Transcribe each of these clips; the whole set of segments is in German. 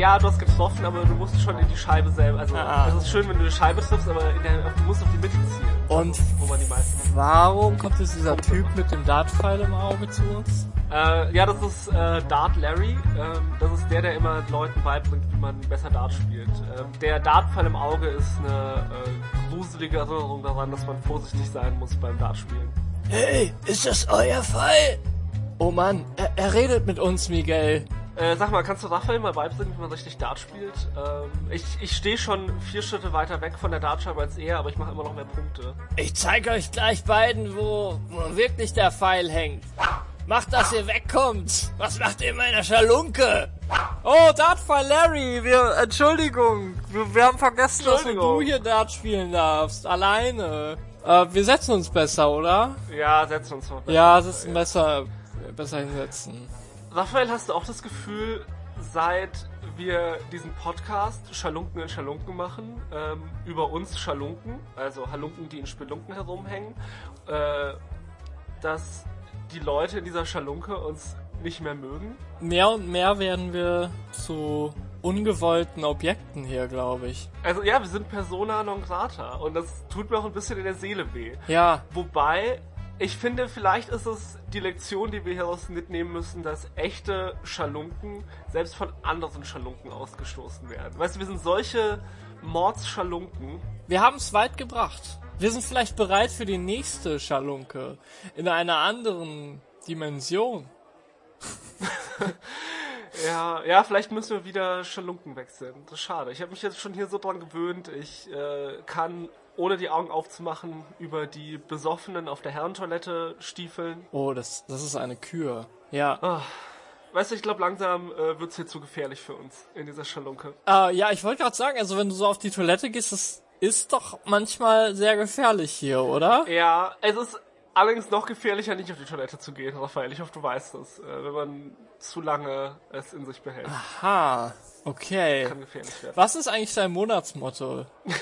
Ja, du hast getroffen, aber du musst schon in die Scheibe selber. Also, Ah. es ist schön, wenn du die Scheibe triffst, aber in der, du musst auf die Mitte zielen. Und Wo man die meisten. warum kommt jetzt dieser Typ mit dem Dartpfeil im Auge zu uns? Äh, ja, das ist äh, Dart Larry. Ähm, das ist der, der immer Leuten beibringt, wie man besser Dart spielt. Ähm, der Dartpfeil im Auge ist eine äh, gruselige Erinnerung daran, dass man vorsichtig sein muss beim Dartspielen. Hey, ist das euer Fall? Oh Mann, er, er redet mit uns, Miguel. Äh, sag mal, kannst du Raphael mal beibringen, wie man richtig Dart spielt? Ähm, ich ich stehe schon vier Schritte weiter weg von der Dartscheibe als er, aber ich mache immer noch mehr Punkte. Ich zeig euch gleich beiden, wo, wo wirklich der Pfeil hängt. Macht, dass ihr wegkommt. Was macht ihr in meiner Schalunke? Oh, Dartpfeil Larry, wir, Entschuldigung. Wir, wir haben vergessen, dass du hier Dart spielen darfst. Alleine. Äh, wir setzen uns besser, oder? Ja, setzen uns mal. Ja, sitzen besser, besser hinsetzen. Raphael, hast du auch das Gefühl, seit wir diesen Podcast Schalunken in Schalunken machen, ähm, über uns Schalunken, also Halunken, die in Spelunken herumhängen, äh, dass die Leute in dieser Schalunke uns nicht mehr mögen? Mehr und mehr werden wir zu ungewollten Objekten hier, glaube ich. Also ja, wir sind Persona non grata und das tut mir auch ein bisschen in der Seele weh. Ja, Wobei, ich finde, vielleicht ist es die Lektion, die wir hieraus mitnehmen müssen, dass echte Schalunken selbst von anderen Schalunken ausgestoßen werden. Weißt du, wir sind solche Mordsschalunken. wir haben es weit gebracht. Wir sind vielleicht bereit für die nächste Schalunke in einer anderen Dimension. Ja, ja, vielleicht müssen wir wieder Schalunken wechseln. Das ist schade. Ich habe mich jetzt schon hier so dran gewöhnt. Ich äh, kann ohne die Augen aufzumachen über die Besoffenen auf der Herrentoilette stiefeln. Oh, das, das ist eine Kür. Ja. Weißt du, ich glaube, langsam äh, wird's hier zu gefährlich für uns in dieser Schalunke. Äh, ja, ich wollte gerade sagen, also wenn du so auf die Toilette gehst, das ist doch manchmal sehr gefährlich hier, oder? Ja, es ist allerdings noch gefährlicher, nicht auf die Toilette zu gehen, Raphael. Ich hoffe, du weißt das. Äh, wenn man zu lange es in sich behält, Ha, okay. kann gefährlich werden. Was ist eigentlich dein Monatsmotto?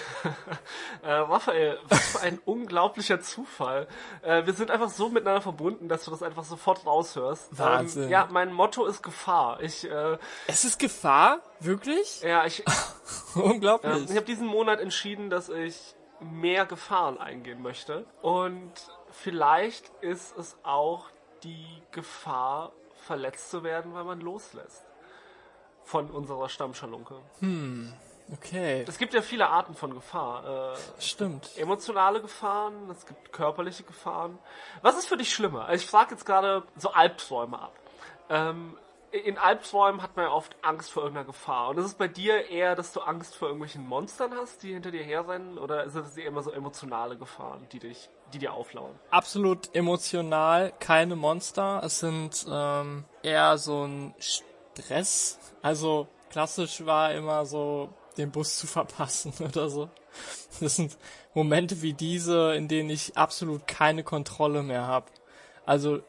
Äh, Raphael, was für ein unglaublicher Zufall. Äh, wir sind einfach so miteinander verbunden, dass du das einfach sofort raushörst. Wahnsinn. Ähm, ja, mein Motto ist Gefahr. Ich, äh, Es ist Gefahr? Wirklich? ja, ich, Unglaublich. Ähm, ich habe diesen Monat entschieden, dass ich mehr Gefahren eingehen möchte. Und vielleicht ist es auch die Gefahr, verletzt zu werden, weil man loslässt. Von unserer Stammschalunke. Okay, Es gibt ja viele Arten von Gefahr. Äh, stimmt. emotionale Gefahren, es gibt körperliche Gefahren. Was ist für dich schlimmer? Also ich frage jetzt gerade so Albträume ab. Ähm, in Albträumen hat man ja oft Angst vor irgendeiner Gefahr. Und ist es bei dir eher, dass du Angst vor irgendwelchen Monstern hast, die hinter dir herrennen? Oder sind es eher immer so emotionale Gefahren, die dich, die dir auflauern? Absolut emotional, keine Monster. Es sind ähm, eher so ein Stress. Also klassisch war immer so, den Bus zu verpassen oder so. Das sind Momente wie diese, in denen ich absolut keine Kontrolle mehr habe. Also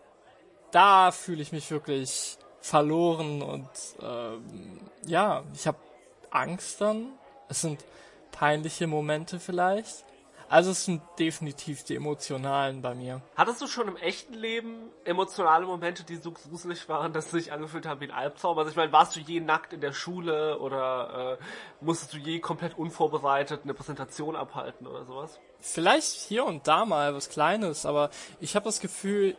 da fühle ich mich wirklich verloren und ähm, ja, ich habe Angst dann. Es sind peinliche Momente vielleicht. Also es sind definitiv die emotionalen bei mir. Hattest du schon im echten Leben emotionale Momente, die so gruselig waren, dass sie sich angefühlt haben wie ein Albtraum? Also ich meine, warst du je nackt in der Schule oder äh, musstest du je komplett unvorbereitet eine Präsentation abhalten oder sowas? Vielleicht hier und da mal was Kleines, aber ich habe das Gefühl,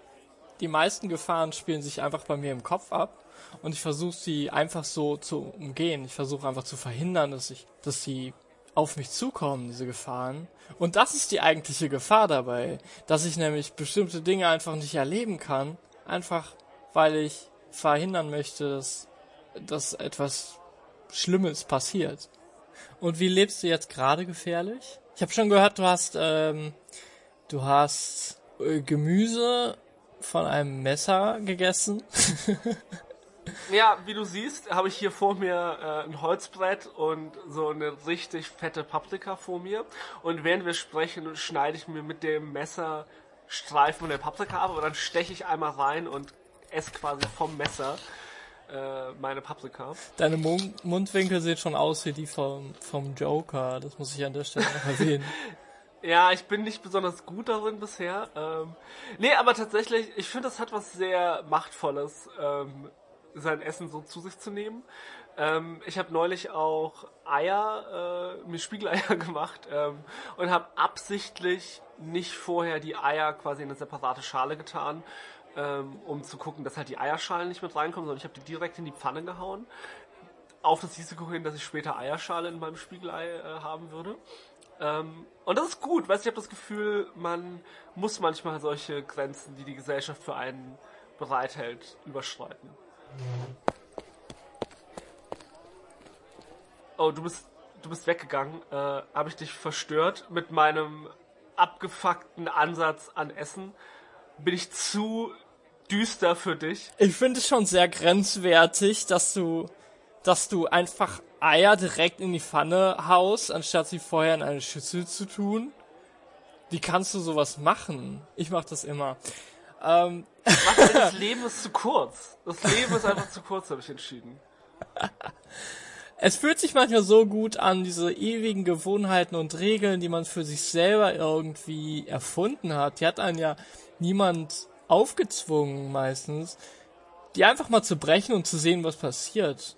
die meisten Gefahren spielen sich einfach bei mir im Kopf ab und ich versuche sie einfach so zu umgehen. Ich versuche einfach zu verhindern, dass ich, dass sie auf mich zukommen, diese Gefahren. Und das ist die eigentliche Gefahr dabei, dass ich nämlich bestimmte Dinge einfach nicht erleben kann, einfach weil ich verhindern möchte, dass, dass etwas Schlimmes passiert. Und wie lebst du jetzt gerade gefährlich? Ich habe schon gehört, du hast ähm, du hast äh, Gemüse von einem Messer gegessen. Ja, wie du siehst, habe ich hier vor mir äh, ein Holzbrett und so eine richtig fette Paprika vor mir. Und während wir sprechen, schneide ich mir mit dem Messer Streifen der Paprika ab, aber dann steche ich einmal rein und esse quasi vom Messer äh, meine Paprika. Deine Mund Mundwinkel sehen schon aus wie die vom, vom Joker. Das muss ich an der Stelle noch erwähnen. Ja, ich bin nicht besonders gut darin bisher. Ähm, nee, aber tatsächlich, ich finde, das hat was sehr Machtvolles, ähm, sein Essen so zu sich zu nehmen. Ähm, ich habe neulich auch Eier, äh, mir Spiegeleier gemacht ähm, und habe absichtlich nicht vorher die Eier quasi in eine separate Schale getan, ähm, um zu gucken, dass halt die Eierschalen nicht mit reinkommen, sondern ich habe die direkt in die Pfanne gehauen. Auf das Risiko hin, dass ich später Eierschale in meinem Spiegelei äh, haben würde. Ähm, und das ist gut, weil ich habe das Gefühl, man muss manchmal solche Grenzen, die die Gesellschaft für einen bereithält, überschreiten. Oh, du bist, du bist weggegangen. Äh, habe ich dich verstört mit meinem abgefuckten Ansatz an Essen? Bin ich zu düster für dich? Ich finde es schon sehr grenzwertig, dass du, dass du einfach Eier direkt in die Pfanne haust, anstatt sie vorher in eine Schüssel zu tun. Wie kannst du sowas machen? Ich mach das immer. Ähm. Was, das Leben ist zu kurz. Das Leben ist einfach zu kurz, habe ich entschieden. Es fühlt sich manchmal so gut an, diese ewigen Gewohnheiten und Regeln, die man für sich selber irgendwie erfunden hat. Die hat einen ja niemand aufgezwungen meistens, die einfach mal zu brechen und zu sehen, was passiert.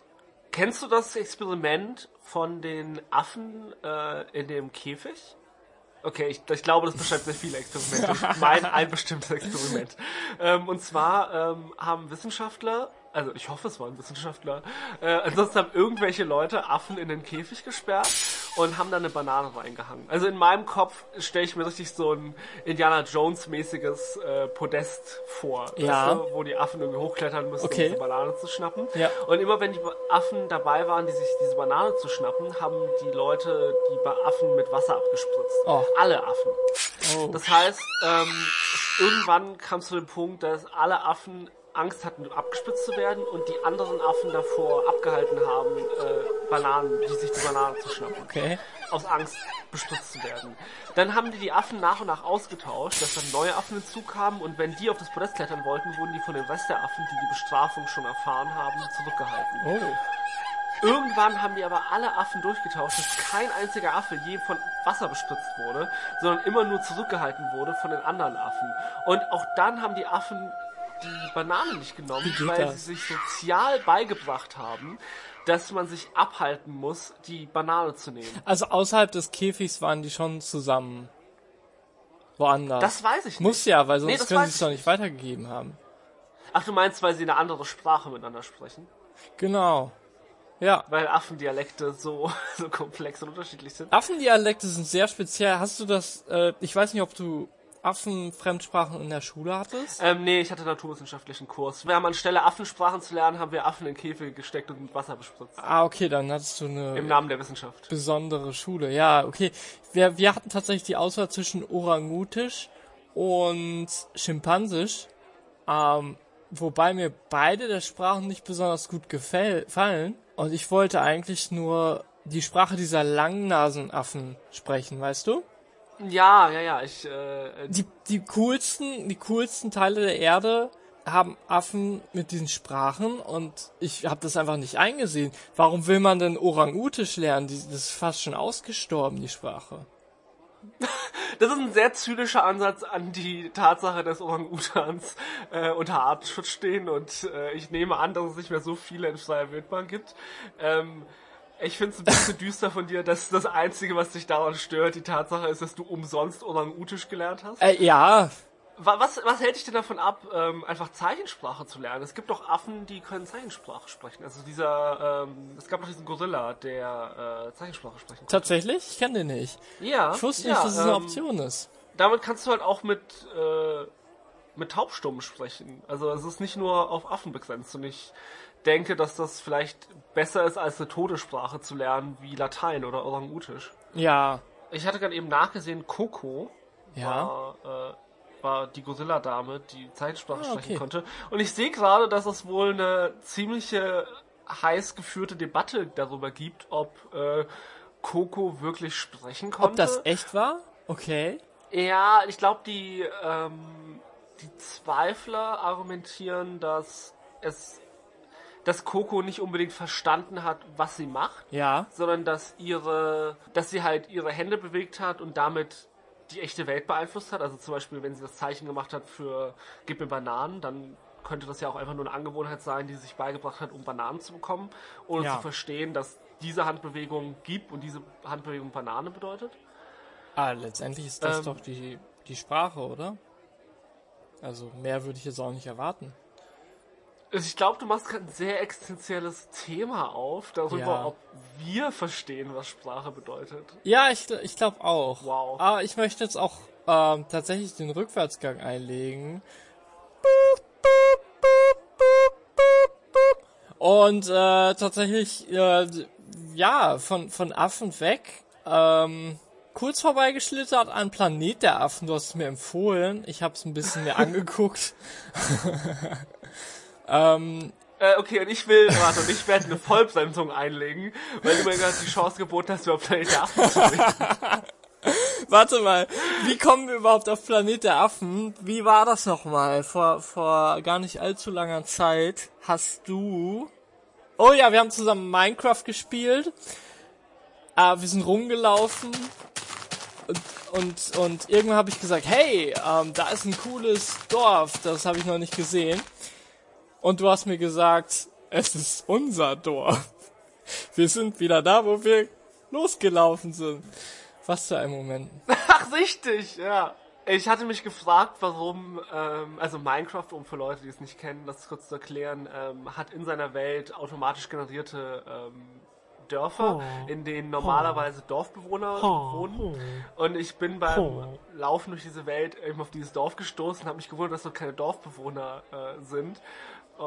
Kennst du das Experiment von den Affen äh, in dem Käfig? Okay, ich, ich glaube, das beschreibt sehr viele Experimente. Ich meine ein bestimmtes Experiment. Ähm, und zwar ähm, haben Wissenschaftler also ich hoffe, es waren Wissenschaftler. Äh, ansonsten haben irgendwelche Leute Affen in den Käfig gesperrt und haben da eine Banane reingehangen. Also in meinem Kopf stelle ich mir richtig so ein Indiana Jones mäßiges äh, Podest vor, ja. weißt du, wo die Affen irgendwie hochklettern müssen, okay. um diese Banane zu schnappen. Ja. Und immer wenn die Affen dabei waren, die sich diese Banane zu schnappen, haben die Leute die Affen mit Wasser abgespritzt. Oh. Alle Affen. Oh. Das heißt, ähm, irgendwann kam es zu dem Punkt, dass alle Affen Angst hatten, abgespitzt zu werden und die anderen Affen davor abgehalten haben, äh, Bananen, die sich die Banane zu schnappen. Okay. Aus Angst bespitzt zu werden. Dann haben die die Affen nach und nach ausgetauscht, dass dann neue Affen hinzukamen und wenn die auf das Podest klettern wollten, wurden die von dem Rest der Affen, die die Bestrafung schon erfahren haben, zurückgehalten. Oh. Irgendwann haben die aber alle Affen durchgetauscht, dass kein einziger Affe je von Wasser bespritzt wurde, sondern immer nur zurückgehalten wurde von den anderen Affen. Und auch dann haben die Affen die Banane nicht genommen, weil das? sie sich sozial beigebracht haben, dass man sich abhalten muss, die Banane zu nehmen. Also außerhalb des Käfigs waren die schon zusammen. Woanders. Das weiß ich nicht. Muss ja, weil sonst nee, können sie es doch nicht weitergegeben haben. Ach, du meinst, weil sie eine andere Sprache miteinander sprechen? Genau. Ja. Weil Affendialekte so, so komplex und unterschiedlich sind. Affendialekte sind sehr speziell. Hast du das, äh, ich weiß nicht, ob du Affenfremdsprachen in der Schule hattest? Ähm, nee, ich hatte naturwissenschaftlichen Kurs. Wir haben anstelle Affensprachen zu lernen, haben wir Affen in Käfige gesteckt und mit Wasser bespritzt. Ah, okay, dann hattest du eine... Im Namen der Wissenschaft. Besondere Schule, ja, okay. Wir, wir hatten tatsächlich die Auswahl zwischen Orangutisch und Schimpansisch. Ähm, wobei mir beide der Sprachen nicht besonders gut gefallen. Und ich wollte eigentlich nur die Sprache dieser Langnasenaffen sprechen, weißt du? Ja, ja, ja. Ich, äh, die, die coolsten, die coolsten Teile der Erde haben Affen mit diesen Sprachen und ich habe das einfach nicht eingesehen. Warum will man denn Orang-Utisch lernen? Das ist fast schon ausgestorben, die Sprache. Das ist ein sehr zynischer Ansatz an die Tatsache, dass Orang-Utans äh, unter Artenschutz stehen und äh, ich nehme an, dass es nicht mehr so viele in freier Wildbahn gibt. Ähm, ich finde es ein bisschen düster von dir, dass das Einzige, was dich daran stört, die Tatsache ist, dass du umsonst Orang-Utisch gelernt hast. Äh, ja. Was, was hält dich denn davon ab, ähm, einfach Zeichensprache zu lernen? Es gibt doch Affen, die können Zeichensprache sprechen. Also dieser, ähm, es gab doch diesen Gorilla, der äh, Zeichensprache sprechen konnte. Tatsächlich? Ich kenne den nicht. Ja. Ich wusste ja, nicht, dass es eine ähm, Option ist. Damit kannst du halt auch mit, äh, mit Taubstummen sprechen. Also es ist nicht nur auf Affen begrenzt und ich denke, dass das vielleicht besser ist, als eine Todessprache zu lernen, wie Latein oder Orang-Utisch. Ja. Ich hatte gerade eben nachgesehen, Coco ja. war, äh, war die Godzilla-Dame, die Zeichensprache Ah, sprechen okay. konnte. Und ich sehe gerade, dass es wohl eine ziemliche heiß geführte Debatte darüber gibt, ob äh, Coco wirklich sprechen konnte. Ob das echt war? Okay. Ja, ich glaube, die, ähm, die Zweifler argumentieren, dass es, dass Coco nicht unbedingt verstanden hat, was sie macht, Ja. sondern dass ihre, dass sie halt ihre Hände bewegt hat und damit die echte Welt beeinflusst hat. Also zum Beispiel, wenn sie das Zeichen gemacht hat für gib mir Bananen, dann könnte das ja auch einfach nur eine Angewohnheit sein, die sich beigebracht hat, um Bananen zu bekommen, ohne Ja. zu verstehen, dass diese Handbewegung gibt und diese Handbewegung Banane bedeutet. Ah, letztendlich ist das Ähm. doch die, die Sprache, oder? Also mehr würde ich jetzt auch nicht erwarten. Also ich glaube, du machst gerade ein sehr existenzielles Thema auf, darüber, Ja. ob wir verstehen, was Sprache bedeutet. Ja, ich, ich glaube auch. Wow. Aber ich möchte jetzt auch ähm, tatsächlich den Rückwärtsgang einlegen. Und äh, tatsächlich, äh, ja, von, von Affen weg. Ähm, kurz vorbeigeschlittert an Planet der Affen. Du hast es mir empfohlen. Ich habe es ein bisschen mir angeguckt. ähm, Äh, okay, und ich will, warte, und ich werde eine Vollbremsung einlegen, weil du mir gerade die Chance geboten hast, über Planet der Affen zu reden. Warte mal, wie kommen wir überhaupt auf Planet der Affen? Wie war das nochmal? Vor, vor gar nicht allzu langer Zeit hast du... Oh ja, wir haben zusammen Minecraft gespielt. Äh, wir sind rumgelaufen. Und, und, und irgendwann habe ich gesagt, hey, ähm, da ist ein cooles Dorf. Das habe ich noch nicht gesehen. Und du hast mir gesagt, es ist unser Dorf. Wir sind wieder da, wo wir losgelaufen sind. Was für ein Moment. Ach, richtig, ja. Ich hatte mich gefragt, warum, ähm, also Minecraft, um für Leute, die es nicht kennen, das kurz zu erklären, ähm, hat in seiner Welt automatisch generierte ähm, Dörfer, in denen normalerweise Dorfbewohner wohnen. Und ich bin beim Laufen durch diese Welt eben auf dieses Dorf gestoßen, habe mich gewundert, dass dort keine Dorfbewohner äh, sind.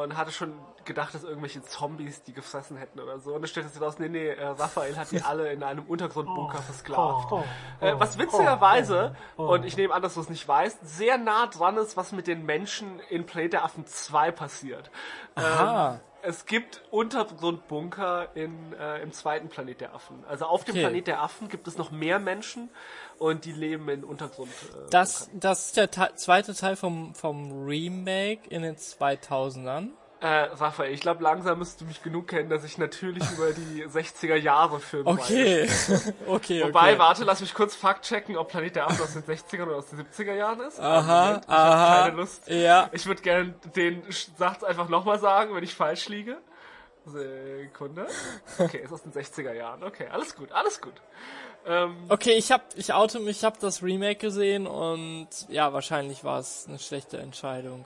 Und hatte schon gedacht, dass irgendwelche Zombies die gefressen hätten oder so. Und dann stellte sich raus, nee, nee, äh, Raphael hat die alle in einem Untergrundbunker versklavt. Äh, was witzigerweise, und ich nehme an, dass du es nicht weißt, sehr nah dran ist, was mit den Menschen in Planet der Affen 2 passiert. Aha. Ähm, es gibt Untergrundbunker in, äh, im zweiten Planet der Affen. Also auf dem Okay. Planet der Affen gibt es noch mehr Menschen und die leben in Untergrund. Äh, Das, das ist der Te zweite Teil vom, vom Remake in den 2000ern. Äh, Raphael, ich glaube, langsam müsstest du mich genug kennen, dass ich natürlich über die 60er Jahre Filme Okay. okay, Wobei, okay. warte, lass mich kurz Fakt checken, ob Planet der Affen aus den 60ern oder aus den 70er Jahren ist. Aha, Moment, ich aha. keine Lust. Ja. Ich würde gerne den Satz einfach nochmal sagen, wenn ich falsch liege. Sekunde. Okay, ist aus den 60er Jahren. Okay, alles gut, alles gut. Ähm, Okay, ich hab, ich oute mich, ich hab das Remake gesehen und ja, wahrscheinlich war es eine schlechte Entscheidung.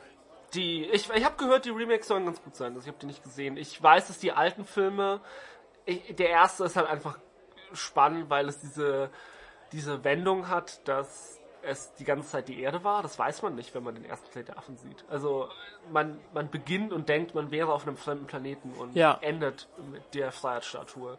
die, ich, ich habe gehört, die Remakes sollen ganz gut sein. Also ich habe die nicht gesehen. Ich weiß, dass die alten Filme, ich, der erste ist halt einfach spannend, weil es diese, diese Wendung hat, dass es die ganze Zeit die Erde war. Das weiß man nicht, wenn man den ersten Planet der Affen sieht. Also man, man beginnt und denkt, man wäre auf einem fremden Planeten und Ja. endet mit der Freiheitsstatue.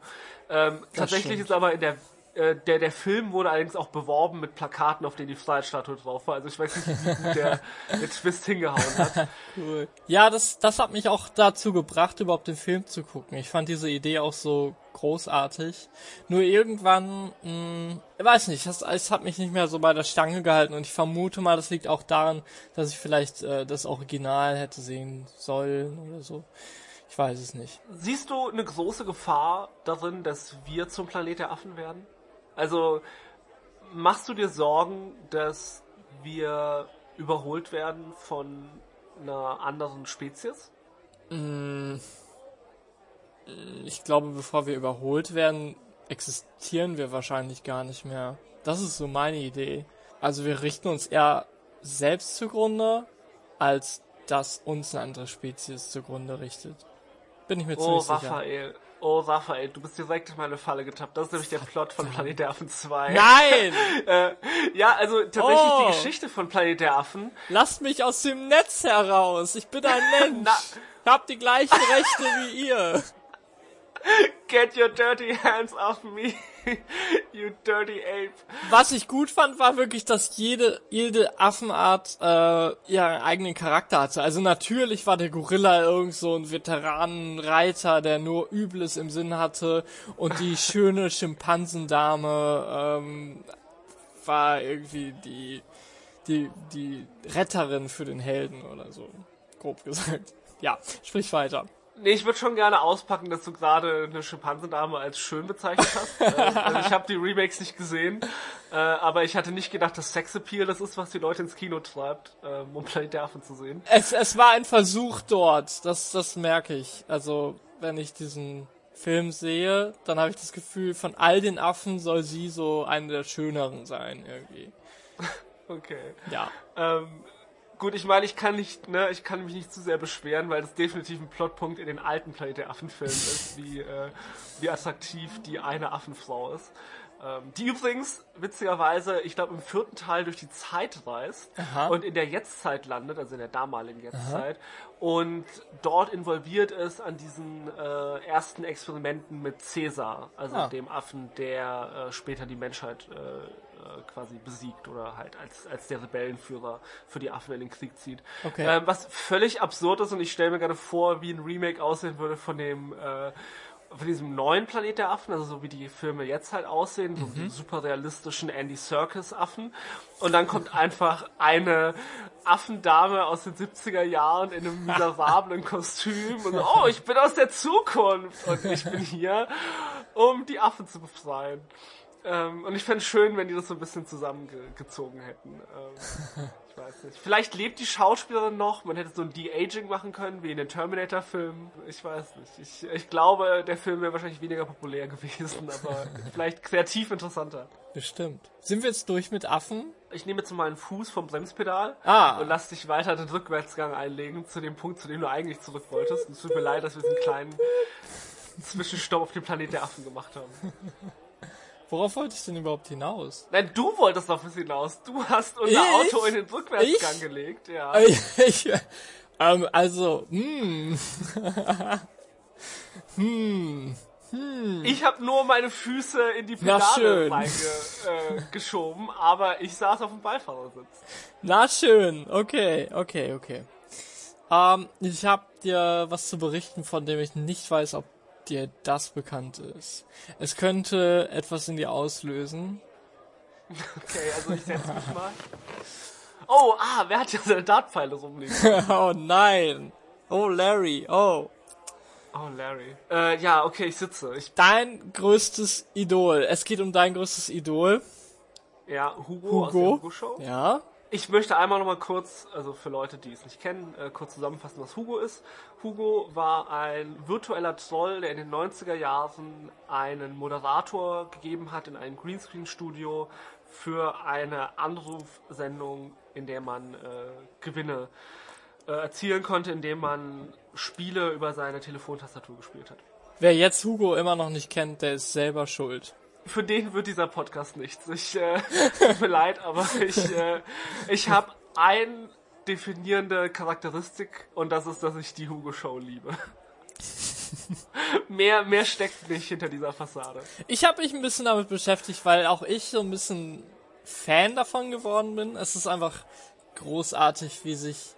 Ähm, tatsächlich stimmt. ist aber in der äh, der, der Film wurde allerdings auch beworben mit Plakaten, auf denen die Freiheitsstatue drauf war. Also ich weiß nicht, wie gut der, der Twist hingehauen hat. Cool. Ja, das, das hat mich auch dazu gebracht, überhaupt den Film zu gucken. Ich fand diese Idee auch so großartig. Nur irgendwann, mh, ich weiß nicht, das, es hat mich nicht mehr so bei der Stange gehalten und ich vermute mal, das liegt auch daran, dass ich vielleicht äh, das Original hätte sehen sollen oder so. Ich weiß es nicht. Siehst du eine große Gefahr darin, dass wir zum Planet der Affen werden? Also machst du dir Sorgen, dass wir überholt werden von einer anderen Spezies? Ich glaube, bevor wir überholt werden, existieren wir wahrscheinlich gar nicht mehr. Das ist so meine Idee. Also wir richten uns eher selbst zugrunde, als dass uns eine andere Spezies zugrunde richtet. Bin ich mir Oh, ziemlich sicher. Raphael. Oh, Raphael, du bist direkt in meine Falle getappt. Das ist nämlich der Plot von Planet der Affen 2. Nein! Äh, ja, also tatsächlich Oh. die Geschichte von Planet der Affen. Lasst mich aus dem Netz heraus! Ich bin ein Mensch! Na. Ich hab die gleichen Rechte wie ihr! Get your dirty hands off me, you dirty ape. Was ich gut fand, war wirklich, dass jede, jede Affenart äh, ihren eigenen Charakter hatte. Also natürlich war der Gorilla irgend so ein Veteranenreiter, der nur Übles im Sinn hatte. Und die schöne Schimpansendame ähm, war irgendwie die, die, die Retterin für den Helden oder so. Grob gesagt. Ja, sprich weiter. Nee, ich würde schon gerne auspacken, dass du gerade eine Schimpansendame als schön bezeichnet hast. äh, also ich habe die Remakes nicht gesehen, äh, aber ich hatte nicht gedacht, dass Sexappeal das ist, was die Leute ins Kino treibt, äh, um Planet der Affen zu sehen. Es, es war ein Versuch dort, das, das merke ich. Also, wenn ich diesen Film sehe, dann habe ich das Gefühl, von all den Affen soll sie so eine der schöneren sein, irgendwie. Okay. Ja. Ähm, gut, ich meine, ich kann nicht, ne, ich kann mich nicht zu sehr beschweren, weil das definitiv ein Plotpunkt in den alten Planet der Affen-Filmen ist, wie, äh, wie attraktiv die eine Affenfrau ist. Ähm, die übrigens, witzigerweise, ich glaube, im vierten Teil durch die Zeit reist Aha. und in der Jetztzeit landet, also in der damaligen Jetztzeit, und dort involviert ist an diesen äh, ersten Experimenten mit Caesar, also Ah. dem Affen, der äh, später die Menschheit äh, äh, quasi besiegt oder halt als, als der Rebellenführer für die Affen in den Krieg zieht. Okay. Ähm, was völlig absurd ist und ich stelle mir gerade vor, wie ein Remake aussehen würde von dem äh, von diesem neuen Planet der Affen, also so wie die Filme jetzt halt aussehen, so die super realistischen Andy Serkis Affen. Und dann kommt einfach eine Affendame aus den 70er Jahren in einem miserablen Kostüm und so, oh, ich bin aus der Zukunft und ich bin hier, um die Affen zu befreien. Ähm, und ich fände es schön, wenn die das so ein bisschen zusammengezogen hätten. Ähm, ich weiß nicht. Vielleicht lebt die Schauspielerin noch. Man hätte so ein De-Aging machen können, wie in den Terminator-Filmen. Ich weiß nicht. Ich, ich glaube, der Film wäre wahrscheinlich weniger populär gewesen, aber vielleicht kreativ interessanter. Bestimmt. Sind wir jetzt durch mit Affen? Ich nehme jetzt mal einen Fuß vom Bremspedal Ah. und lass dich weiter den Rückwärtsgang einlegen zu dem Punkt, zu dem du eigentlich zurück wolltest. Es tut mir leid, dass wir diesen kleinen Zwischenstopp auf dem Planet der Affen gemacht haben. Worauf wollte ich denn überhaupt hinaus? Nein, du wolltest auf was hinaus. Du hast unser Ich? Auto in den Rückwärtsgang Ich? gelegt, ja. Ich, ähm, also, hm. hm. Ich habe nur meine Füße in die Pedale reingeschoben, äh, geschoben, aber ich saß auf dem Beifahrersitz. Na schön, okay, okay, okay. Ähm, ich habe dir was zu berichten, von dem ich nicht weiß, ob dir das bekannt ist. Es könnte etwas in dir auslösen. Okay, also ich setz mich mal. Oh, ah, wer hat hier seine Dartpfeile rumliegen? oh nein. Oh Larry, oh. Oh, Larry. Äh, ja, okay, ich sitze. Ich, Dein größtes Idol. Es geht um dein größtes Idol. ja, Hugo, Hugo. Hugo Show. Ja. Ich möchte einmal noch mal kurz, also für Leute, die es nicht kennen, äh, kurz zusammenfassen, was Hugo ist. Hugo war ein virtueller Troll, der in den 90er Jahren einen Moderator gegeben hat in ein Greenscreen-Studio für eine Anrufsendung, in der man äh, Gewinne äh, erzielen konnte, indem man Spiele über seine Telefontastatur gespielt hat. Wer jetzt Hugo immer noch nicht kennt, der ist selber schuld. Für den wird dieser Podcast nichts. Ich äh, tut mir leid, aber ich, äh, ich habe ein definierende Charakteristik und das ist, dass ich die Hugo Show liebe. mehr, mehr steckt nicht hinter dieser Fassade. Ich habe mich ein bisschen damit beschäftigt, weil auch ich so ein bisschen Fan davon geworden bin. Es ist einfach großartig, wie sich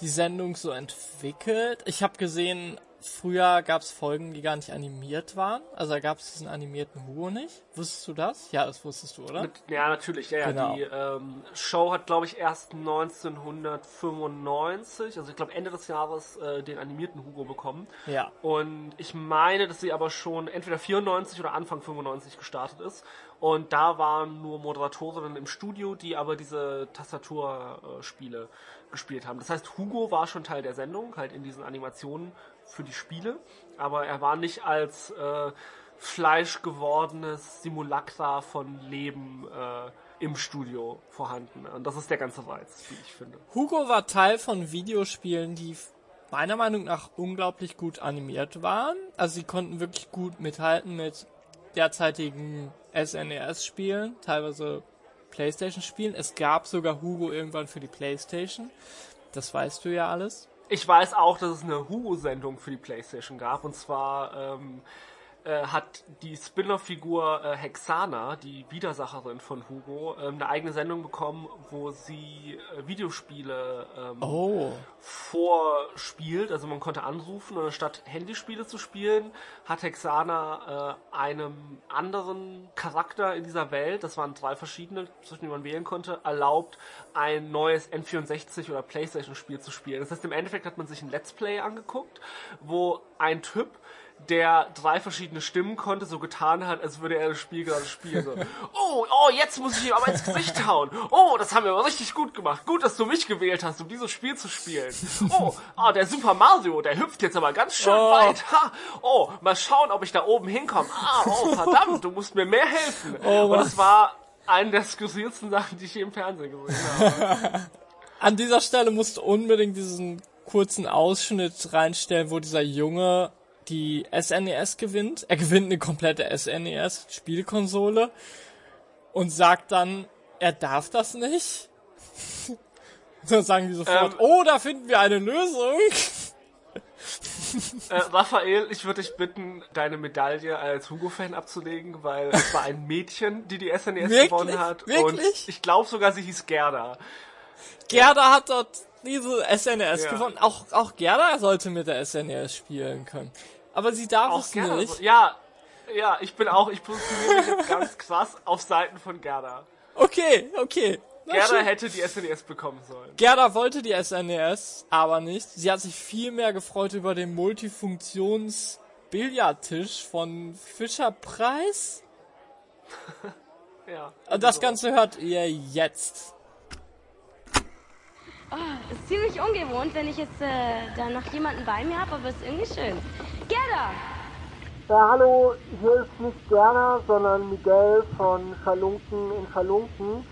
die Sendung so entwickelt. Ich habe gesehen, früher gab es Folgen, die gar nicht animiert waren. Also da gab es diesen animierten Hugo nicht. Wusstest du das? Ja, das wusstest du, oder? Ja, natürlich. Ja, ja. Genau. Die ähm, Show hat, glaube ich, erst 1995, also ich glaube Ende des Jahres, äh, den animierten Hugo bekommen. Ja. Und ich meine, dass sie aber schon entweder 94 oder Anfang 95 gestartet ist. Und da waren nur Moderatorinnen im Studio, die aber diese Tastaturspiele gespielt haben. Das heißt, Hugo war schon Teil der Sendung, halt in diesen Animationen für die Spiele. Aber er war nicht als äh, fleischgewordenes Simulacra von Leben äh, im Studio vorhanden. Und das ist der ganze Reiz, wie ich finde. Hugo war Teil von Videospielen, die meiner Meinung nach unglaublich gut animiert waren. Also sie konnten wirklich gut mithalten mit derzeitigen SNES-Spielen, teilweise PlayStation-Spielen. Es gab sogar Hugo irgendwann für die PlayStation. Das weißt du ja alles. Ich weiß auch, dass es eine Hugo-Sendung für die Playstation gab. Und zwar ähm, äh, hat die Spin-off-Figur äh, Hexana, die Widersacherin von Hugo, ähm, eine eigene Sendung bekommen, wo sie äh, Videospiele ähm, Oh. vorspielt. Also man konnte anrufen und anstatt Handyspiele zu spielen, hat Hexana äh, einem anderen Charakter in dieser Welt, das waren drei verschiedene, zwischen denen man wählen konnte, erlaubt, ein neues N64 oder Playstation Spiel zu spielen. Das heißt, im Endeffekt hat man sich ein Let's Play angeguckt, wo ein Typ der drei verschiedene Stimmen konnte, so getan hat, als würde er das Spiel gerade spielen. So, oh, oh, jetzt muss ich ihm aber ins Gesicht hauen. Oh, das haben wir aber richtig gut gemacht. Gut, dass du mich gewählt hast, um dieses Spiel zu spielen. Oh, oh der Super Mario, der hüpft jetzt aber ganz schön oh. weit. Ha. Oh, mal schauen, ob ich da oben hinkomme. Ah, oh, verdammt, du musst mir mehr helfen. Oh, Und es war eine der skurrilsten Sachen, die ich je im Fernsehen gesehen habe. An dieser Stelle musst du unbedingt diesen kurzen Ausschnitt reinstellen, wo dieser Junge die SNES e gewinnt. Er gewinnt eine komplette SNES-Spielkonsole und sagt dann, er darf das nicht. so sagen die sofort, ähm, oh, da finden wir eine Lösung. Äh, Raphael, ich würde dich bitten, deine Medaille als Hugo-Fan abzulegen, weil es war ein Mädchen, die die SNES e Wirklich? gewonnen hat. Wirklich? Und ich glaube sogar, sie hieß Gerda. Gerda hat dort diese SNES ja. gewonnen. Auch, auch Gerda sollte mit der SNES spielen können. Aber sie darf auch es Gerda nicht. Ja, ja, ich bin auch, ich positioniere mich jetzt ganz krass auf Seiten von Gerda. Okay, okay. Na, Gerda schön. hätte die SNES e bekommen sollen. Gerda wollte die SNES, e aber nicht. Sie hat sich viel mehr gefreut über den Multifunktions-Billardtisch von Fischer Preis. ja. Und das Ganze hört ihr jetzt. Oh, ist ziemlich ungewohnt, wenn ich jetzt äh, da noch jemanden bei mir habe, aber ist irgendwie schön. Gerda! Ja, hallo, hier ist nicht Gerda, sondern Miguel von Schalunken in Schalunken.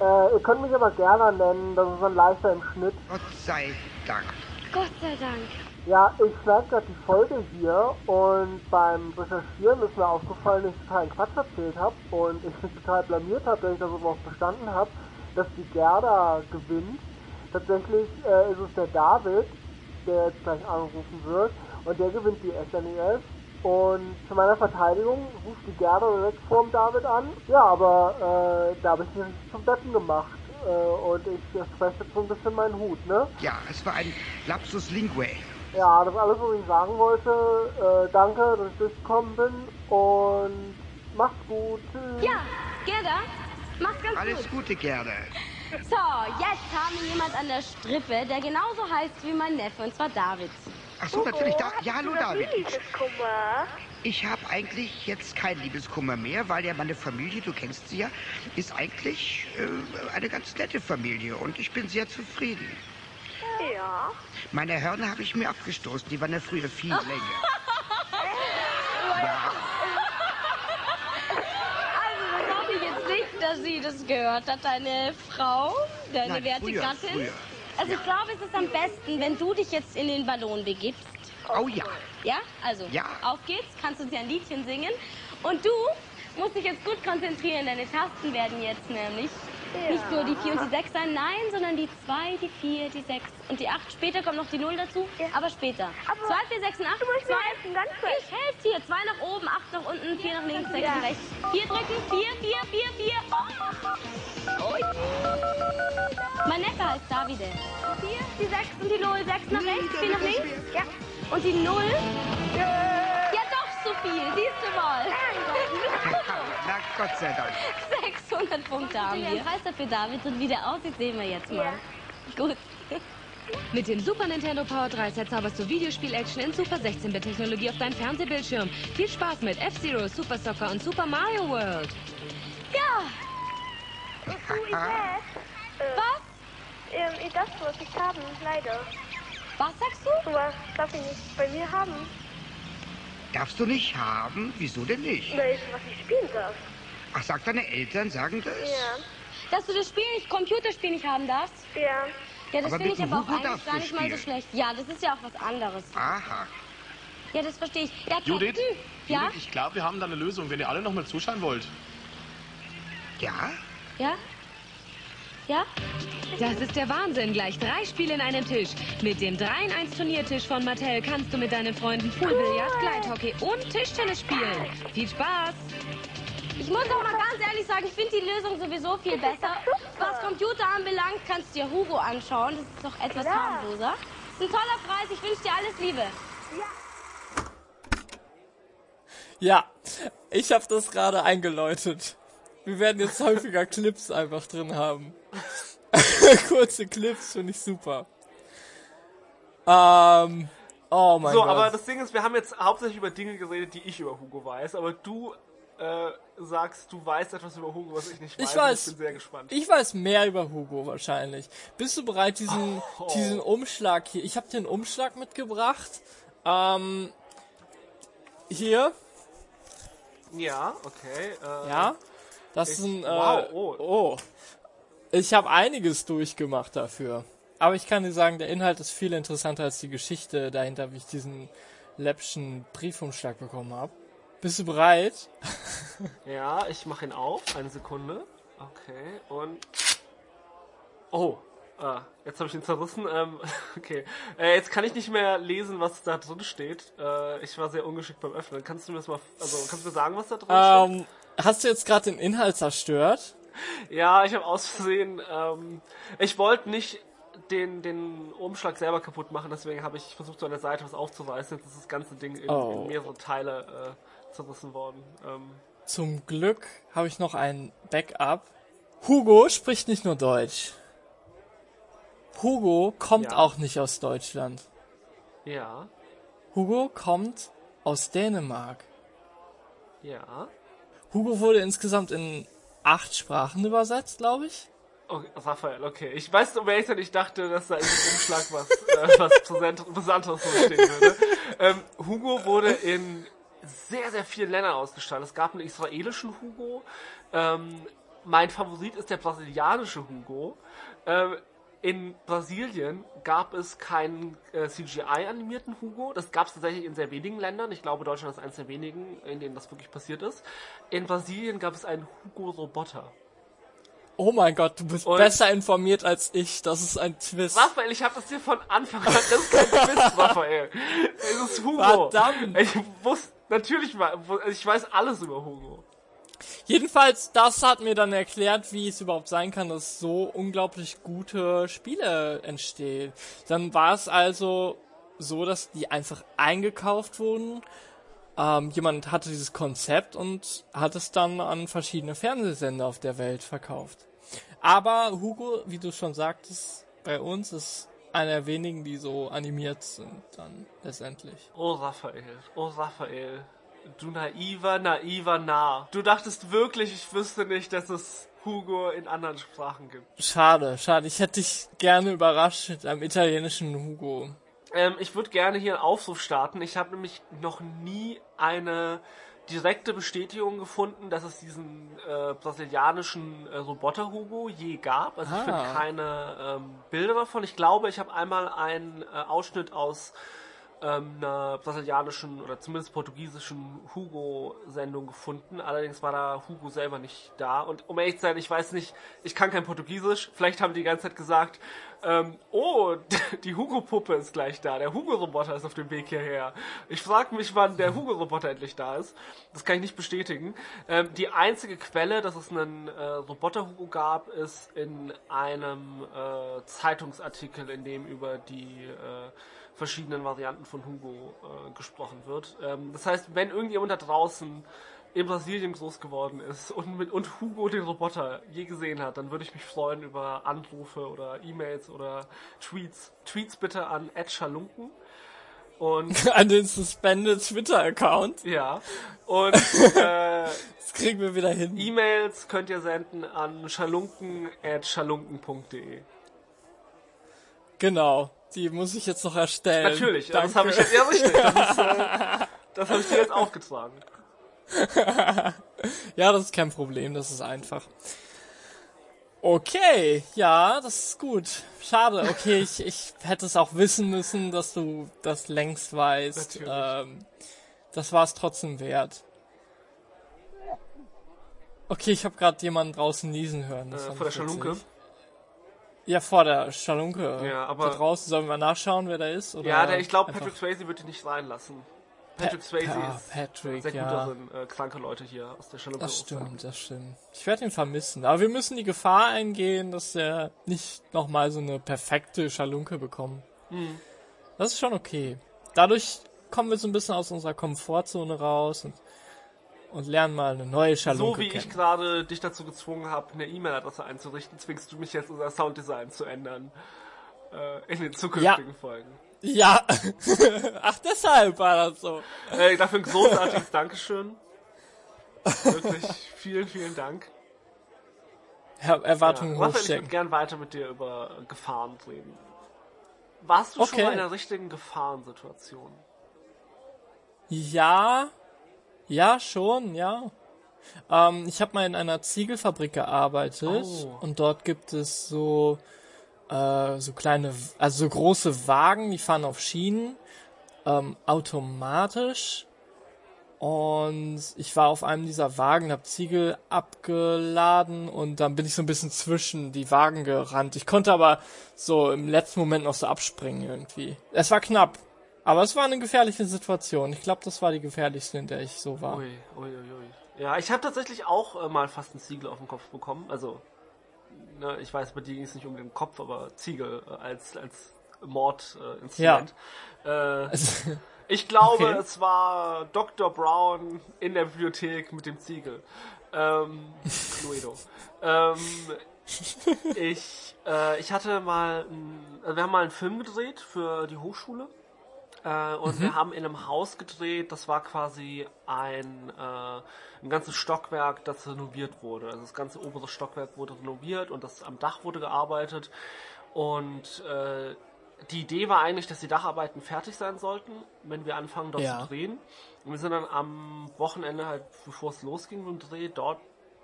Äh, ihr könnt mich aber Gerda nennen, das ist ein leichter im Schnitt. Gott sei Dank. Gott sei Dank. Ja, ich schneide gerade die Folge hier und beim Recherchieren ist mir aufgefallen, dass ich totalen Quatsch erzählt habe und ich mich total blamiert habe, dass ich das überhaupt verstanden habe, dass die Gerda gewinnt. Tatsächlich äh, ist es der David, der jetzt gleich anrufen wird, und der gewinnt die SNES. Und zu meiner Verteidigung ruft die Gerda direkt vor dem David an. Ja, aber äh, da habe ich mich zum Betten gemacht. Äh, und ich spreche jetzt so ein bisschen meinen Hut, ne? Ja, es war ein Lapsus Linguae. Ja, das ist alles, was ich sagen wollte. Äh, danke, dass ich durchgekommen bin. Und macht's gut. Tschüss. Ja, Gerda, mach's ganz alles gut. Alles Gute, Gerda. So, jetzt haben wir jemand an der Strippe, der genauso heißt wie mein Neffe, und zwar David. Ach so, natürlich. Da, ja, hallo David. Liebeskummer. Ich habe eigentlich jetzt kein Liebeskummer mehr, weil ja meine Familie, du kennst sie ja, ist eigentlich äh, eine ganz nette Familie und ich bin sehr zufrieden. Ja. Meine Hörner habe ich mir abgestoßen, die waren ja früher viel länger. ja. Sie das gehört hat, deine Frau, deine Nein, werte früher, Gattin. Früher. Also ja. ich glaube, es ist am besten, wenn du dich jetzt in den Ballon begibst. Oh ja. Ja? Also, ja. auf geht's, kannst du dir ein Liedchen singen. Und du musst dich jetzt gut konzentrieren, deine Tasten werden jetzt nämlich ja. nicht nur die 4 und die 6 sein, nein, sondern die 2, die 4, die 6 und die 8. Später kommt noch die 0 dazu, ja. aber später. 2, 4, 6 und 8. Du musst zwei, mir helfen, ganz kurz. Ich helfe dir. 2 nach oben, 8 nach unten, 4 nach links, 6 ja. nach rechts. 4 drücken, 4, 4, 4, 4. Oh. Mein Neffe heißt Davide. 4, die 6 und die 0, 6 nach rechts, 4 nach links. Ja. Und die 0? Ja. Ja, doch so viel. Siehst du mal. Na, Gott sei Dank. 600 Punkte haben wir. Preis dafür, David. Und wie der aussieht, sehen wir jetzt mal. Ja. Gut. Mit dem Super Nintendo Power 3 Set zauberst du Videospiel-Action in Super 16-Bit-Technologie auf deinen Fernsehbildschirm. Viel Spaß mit F-Zero, Super Soccer und Super Mario World. Ja! Du, ich Was? Ähm, ich darf sowas nicht haben, leider. Was sagst du? Sowas darf ich nicht bei mir haben. Darfst du nicht haben? Wieso denn nicht? Na, ist, was ich spielen darf. Ach, sagt deine Eltern, sagen das? Ja. Dass du das Spiel nicht, Computerspiel nicht haben darfst? Ja. Ja, das finde ich aber auch eigentlich gar nicht mal so schlecht. Ja, das ist ja auch was anderes. Aha. Ja, das verstehe ich. Ja, Judith, Captain, ja? Judith, ich glaube, wir haben da eine Lösung, wenn ihr alle noch mal zuschauen wollt. Ja? Ja? Ja? Das ist der Wahnsinn. Gleich drei Spiele in einem Tisch. Mit dem 3-in-1-Turniertisch von Mattel kannst du mit deinen Freunden Poolbillard, Gleithockey und Tischtennis spielen. Viel Spaß! Ich muss auch mal ganz ehrlich sagen, ich finde die Lösung sowieso viel besser. Was Computer anbelangt, kannst du dir Hugo anschauen. Das ist doch etwas harmloser. Ist ein toller Preis. Ich wünsche dir alles Liebe. Ja, ich habe das gerade eingeläutet. Wir werden jetzt häufiger Clips einfach drin haben. Kurze Clips finde ich super. Ähm, oh mein so, Gott. aber das Ding ist, wir haben jetzt hauptsächlich über Dinge geredet, die ich über Hugo weiß, aber du äh, sagst, du weißt etwas über Hugo, was ich nicht weiß. Ich weiß. Ich bin sehr gespannt. Ich weiß mehr über Hugo wahrscheinlich. Bist du bereit, diesen, Oh. diesen Umschlag hier? Ich habe dir einen Umschlag mitgebracht. Ähm, hier, ja, okay. Äh, ja. Das ist Ich- ein. Äh, wow, oh. oh. Ich habe einiges durchgemacht dafür. Aber ich kann dir sagen, der Inhalt ist viel interessanter als die Geschichte dahinter, wie ich diesen läppschen Briefumschlag bekommen habe. Bist du bereit? Ja, ich mache ihn auf. Eine Sekunde. Okay, und. Oh, ah, jetzt habe ich ihn zerrissen. Ähm, okay, äh, jetzt kann ich nicht mehr lesen, was da drin steht. Äh, ich war sehr ungeschickt beim Öffnen. Kannst du mir das mal, also kannst du mir sagen, was da drin steht? Ähm, hast du jetzt gerade den Inhalt zerstört? Ja, ich habe aus Versehen. Ähm, ich wollte nicht den, den Umschlag selber kaputt machen, deswegen habe ich versucht, so an der Seite was aufzureißen. Jetzt ist das ganze Ding in, Oh. in mehrere Teile äh, zerrissen worden. Ähm, Zum Glück habe ich noch ein Backup. Hugo spricht nicht nur Deutsch. Hugo kommt Ja. auch nicht aus Deutschland. ja, Hugo kommt aus Dänemark. ja. Hugo wurde insgesamt in acht Sprachen übersetzt, glaube ich. Okay, Raphael, okay. Ich weiß, um ehrlich ich dachte, dass da in dem Umschlag was, äh, was Brisantes drin stehen würde. Ähm, Hugo wurde in sehr, sehr vielen Ländern ausgestrahlt. Es gab einen israelischen Hugo. Ähm, mein Favorit ist der brasilianische Hugo. Ähm, in Brasilien gab es keinen äh, CGI-animierten Hugo. Das gab es tatsächlich in sehr wenigen Ländern. Ich glaube, Deutschland ist eines der wenigen, in denen das wirklich passiert ist. In Brasilien gab es einen Hugo-Roboter. Oh mein Gott, du bist Und- besser informiert als ich. Das ist ein Twist. Raphael, ich habe das dir von Anfang an. Das ist kein Quiz, Raphael. Es ist Hugo. Verdammt. Ich wusste, natürlich, wo- ich weiß alles über Hugo. Jedenfalls, das hat mir dann erklärt, wie es überhaupt sein kann, dass so unglaublich gute Spiele entstehen. Dann war es also so, dass die einfach eingekauft wurden. Ähm, jemand hatte dieses Konzept und hat es dann an verschiedene Fernsehsender auf der Welt verkauft. Aber Hugo, wie du schon sagtest, bei uns ist einer der wenigen, die so animiert sind dann letztendlich. Oh, Raphael. Oh, Raphael. Du naiver, naiver Narr. Du dachtest wirklich, ich wüsste nicht, dass es Hugo in anderen Sprachen gibt. Schade, schade. Ich hätte dich gerne überrascht mit einem italienischen Hugo. Ähm, ich würde gerne hier einen Aufruf starten. Ich habe nämlich noch nie eine direkte Bestätigung gefunden, dass es diesen äh, brasilianischen äh, Roboter Hugo je gab. Also ich Ah. finde keine ähm, Bilder davon. Ich glaube, ich habe einmal einen äh, Ausschnitt aus ähm, einer brasilianischen oder zumindest portugiesischen Hugo-Sendung gefunden. Allerdings war da Hugo selber nicht da. Und um ehrlich zu sein, ich weiß nicht, ich kann kein Portugiesisch. Vielleicht haben die die ganze Zeit gesagt, ähm, oh, die Hugo-Puppe ist gleich da. Der Hugo-Roboter ist auf dem Weg hierher. Ich frage mich, wann der Hugo-Roboter endlich da ist. Das kann ich nicht bestätigen. Ähm, die einzige Quelle, dass es einen äh, Roboter-Hugo gab, ist in einem äh, Zeitungsartikel, in dem über die äh, verschiedenen Varianten von Hugo äh, gesprochen wird. Ähm, das heißt, wenn irgendjemand da draußen in Brasilien groß geworden ist und mit und Hugo den Roboter je gesehen hat, dann würde ich mich freuen über Anrufe oder E-Mails oder Tweets. Tweets bitte an @schalunken und An den suspended Twitter-Account. ja und äh, Das kriegen wir wieder hin. E-Mails könnt ihr senden an schalunken@schalunken.de. Genau. Die muss ich jetzt noch erstellen. Natürlich, Danke. das habe ich jetzt ja richtig. Das, ist, äh, das habe ich dir jetzt aufgetragen. Ja, das ist kein Problem, das ist einfach. Okay, ja, das ist gut. Schade, okay, ich, ich hätte es auch wissen müssen, dass du das längst weißt. Ähm, das war es trotzdem wert. Okay, ich habe gerade jemanden draußen niesen hören. Das Äh, vor der. Schalunke. Ja, vor der Schalunke. Ja, aber- Da draußen sollen wir nachschauen, wer da ist? Oder Ja, der, ich glaube, Patrick Swayze wird ihn nicht reinlassen. Patrick Pa- Swayze ja, ist Patrick, sehr gut ja. darin, äh, kranke Leute hier aus der Schalunke Das stimmt, das stimmt. Ich werde ihn vermissen. Aber wir müssen die Gefahr eingehen, dass er nicht nochmal so eine perfekte Schalunke bekommt. Das ist schon okay. Dadurch kommen wir so ein bisschen aus unserer Komfortzone raus und, und lernen mal eine neue Schalunke So wie kennen. ich gerade dich dazu gezwungen habe, eine E-Mail-Adresse einzurichten, zwingst du mich jetzt unser Sounddesign zu ändern. Äh, in den zukünftigen Folgen. Ja. Ach, deshalb war das so. Äh, dafür ein großartiges Dankeschön. Wirklich vielen, vielen Dank. Her Erwartungen Ja, Raphael, ich würde gern weiter mit dir über Gefahren reden. Warst du schon Okay. mal in einer richtigen Gefahrensituation? Ja, ja, schon, ja. Ähm, ich habe mal in einer Ziegelfabrik gearbeitet Oh. und dort gibt es so äh, so kleine, also so große Wagen, die fahren auf Schienen, ähm, automatisch. Und ich war auf einem dieser Wagen, habe Ziegel abgeladen und dann bin ich so ein bisschen zwischen die Wagen gerannt. Ich konnte aber so im letzten Moment noch so abspringen irgendwie. Es war knapp, aber es war eine gefährliche Situation. Ich glaube, das war die gefährlichste, in der ich so war. Ui, ui, ui. Ja, ich habe tatsächlich auch äh, mal fast einen Ziegel auf den Kopf bekommen. Also, ne, ich weiß, bei dir ging es nicht um den Kopf, aber Ziegel äh, als, als Mordinstrument. Äh, äh, Also, ich glaube, Okay. es war Dr. Brown in der Bibliothek mit dem Ziegel. Ähm, Cluedo. ähm, ich, äh, ich hatte mal, ein, also wir haben mal einen Film gedreht für die Hochschule. Äh, und wir haben in einem Haus gedreht, das war quasi ein, äh, ein ganzes Stockwerk, das renoviert wurde. Also das ganze obere Stockwerk wurde renoviert und das am Dach wurde gearbeitet. Und äh, die Idee war eigentlich, dass die Dacharbeiten fertig sein sollten, wenn wir anfangen, dort Ja. zu drehen. Und wir sind dann am Wochenende halt, bevor es losging mit dem Dreh, dort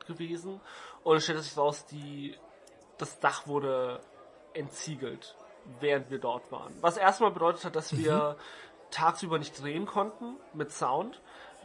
gewesen. Und es stellte sich raus, die, das Dach wurde entziegelt, während wir dort waren. Was erstmal bedeutet hat, dass wir tagsüber nicht drehen konnten mit Sound,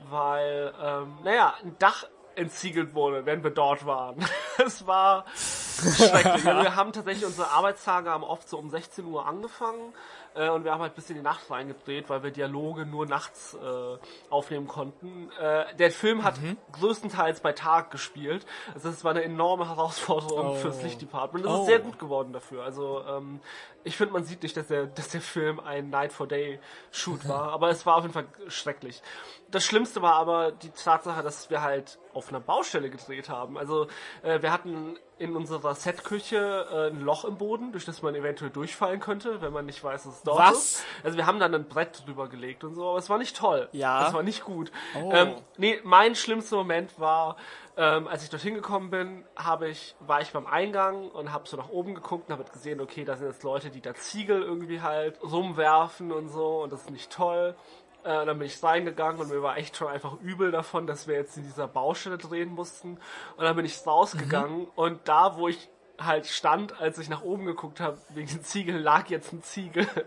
weil, ähm, naja, ein Dach entsiegelt wurde, wenn wir dort waren. Es war schrecklich. Also wir haben tatsächlich unsere Arbeitstage haben oft so um 16 Uhr angefangen äh, und wir haben halt bis in die Nacht reingedreht, weil wir Dialoge nur nachts äh, aufnehmen konnten. Äh, der Film hat größtenteils bei Tag gespielt. Also das war eine enorme Herausforderung Oh. fürs Lichtdepartment. Das Oh. ist sehr gut geworden dafür. Also ähm, ich finde, man sieht nicht, dass der, dass der Film ein Night for Day Shoot war, aber es war auf jeden Fall schrecklich. Das Schlimmste war aber die Tatsache, dass wir halt auf einer Baustelle gedreht haben. Also äh, wir hatten in unserer Setküche äh, ein Loch im Boden, durch das man eventuell durchfallen könnte, wenn man nicht weiß, dass es dort Was? ist. Also wir haben dann ein Brett drüber gelegt und so, aber es war nicht toll. Ja. Es war nicht gut. Oh. Ähm, nee, mein schlimmster Moment war, ähm, als ich dorthin gekommen bin, habe ich, war ich beim Eingang und habe so nach oben geguckt und habe gesehen, okay, da sind jetzt Leute, die da Ziegel irgendwie halt rumwerfen und so und das ist nicht toll. Äh, dann bin ich reingegangen und mir war echt schon einfach übel davon, dass wir jetzt in dieser Baustelle drehen mussten. Und dann bin ich rausgegangen und da, wo ich halt stand, als ich nach oben geguckt habe, wegen den Ziegeln, lag jetzt ein Ziegel.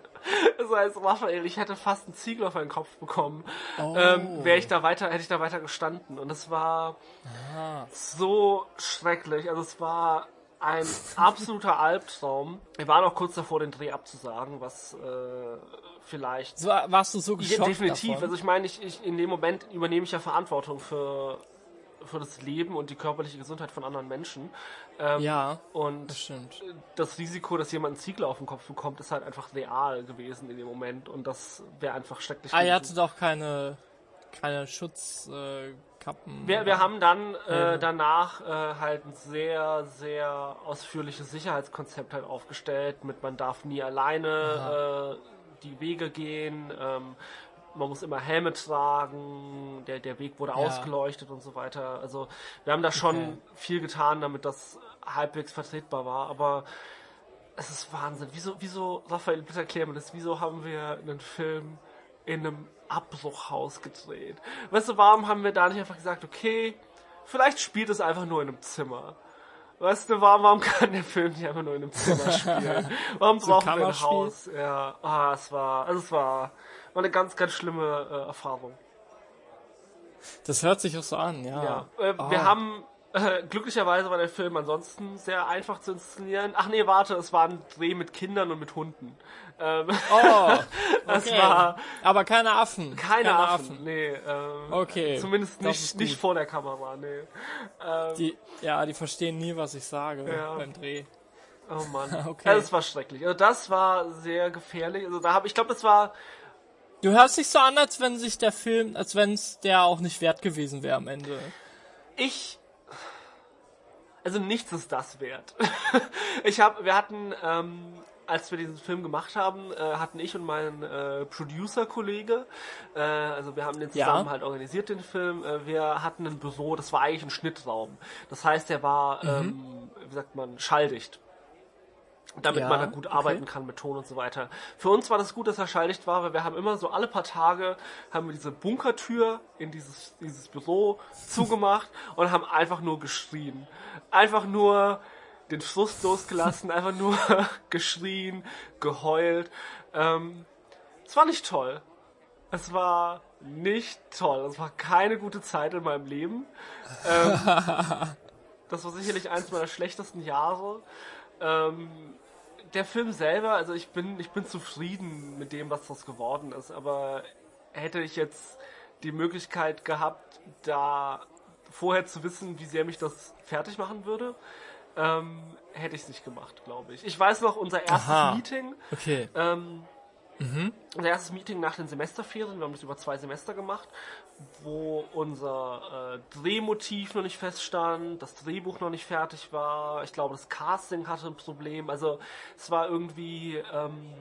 Das heißt, Raphael, ich hätte fast einen Ziegel auf meinen Kopf bekommen. Ähm, Wäre ich da weiter, hätte ich da weiter gestanden. Und es war so schrecklich. Also es war ein absoluter Albtraum. Wir waren auch kurz davor, den Dreh abzusagen, was äh, vielleicht so, warst du so ja, geschockt definitiv. davon? Also ich meine, ich, ich, in dem Moment übernehme ich ja Verantwortung für, für das Leben und die körperliche Gesundheit von anderen Menschen. Ähm, ja, Und das stimmt. das Risiko, dass jemand einen Ziegler auf den Kopf bekommt, ist halt einfach real gewesen in dem Moment. Und das wäre einfach schrecklich Ah, ihr gewesen. hattet auch keine, keine Schutzkappen. Äh, Wir, wir haben dann äh, danach äh, halt ein sehr, sehr ausführliches Sicherheitskonzept halt aufgestellt, mit man darf nie alleine äh, die Wege gehen, ähm, man muss immer Helme tragen, der, der Weg wurde Ja. ausgeleuchtet und so weiter. Also wir haben da schon Okay. viel getan, damit das halbwegs vertretbar war, aber es ist Wahnsinn. Wieso, wieso, Raphael, bitte erklär mir das, wieso haben wir einen Film in einem Abbruchhaus gedreht? Weißt du, warum haben wir da nicht einfach gesagt, okay, vielleicht spielt es einfach nur in einem Zimmer? Weißt du, warum, warum kann der Film nicht einfach nur in einem Zimmer spielen? Warum So brauchen wir ein? Haus? Ja, ah, es war, also es war, war eine ganz, ganz schlimme äh, Erfahrung. Das hört sich auch so an, ja. Ja, äh, Ah. wir haben äh, glücklicherweise war der Film ansonsten sehr einfach zu inszenieren. Ach nee, warte, es war ein Dreh mit Kindern und mit Hunden. Ähm, Oh, das okay. war Aber keine Affen. keine, Affen. Nee, ähm, Okay, Zumindest nicht, nicht vor der Kamera, nee. Ähm, Die, ja, die verstehen nie, was ich sage Ja. beim Dreh. Oh Mann. Okay. Also, das war schrecklich. Also das war sehr gefährlich. Also da habe ich glaube, das war Du hörst dich so an, als wenn sich der Film, als wenn es der auch nicht wert gewesen wäre am Ende. ich also nichts ist das wert. ich habe wir hatten ähm, als wir diesen Film gemacht haben, äh, hatten ich und mein äh, Producer-Kollege, äh, also wir haben den Ja. zusammen halt organisiert, den Film, äh, wir hatten ein Büro, das war eigentlich ein Schnittraum. Das heißt, der war, ähm, wie sagt man, schalldicht. Damit Ja, man da gut okay. arbeiten kann mit Ton und so weiter. Für uns war das gut, dass er schalldicht war, weil wir haben immer so alle paar Tage haben wir diese Bunkertür in dieses, dieses Büro zugemacht und haben einfach nur geschrien. Einfach nur den Frust losgelassen, einfach nur geschrien, geheult. Ähm, es war nicht toll. Es war nicht toll. Es war keine gute Zeit in meinem Leben. Ähm, das war sicherlich eins meiner schlechtesten Jahre. Ähm, der Film selber, also ich bin, ich bin zufrieden mit dem, was das geworden ist, aber hätte ich jetzt die Möglichkeit gehabt, da vorher zu wissen, wie sehr mich das fertig machen würde, ähm, hätte ich es nicht gemacht, glaube ich. Ich weiß noch, unser erstes Aha. Meeting, Okay. ähm, unser erstes Meeting nach den Semesterferien, wir haben das über zwei Semester gemacht, wo unser äh, Drehmotiv noch nicht feststand, das Drehbuch noch nicht fertig war, ich glaube das Casting hatte ein Problem, also es war irgendwie ähm,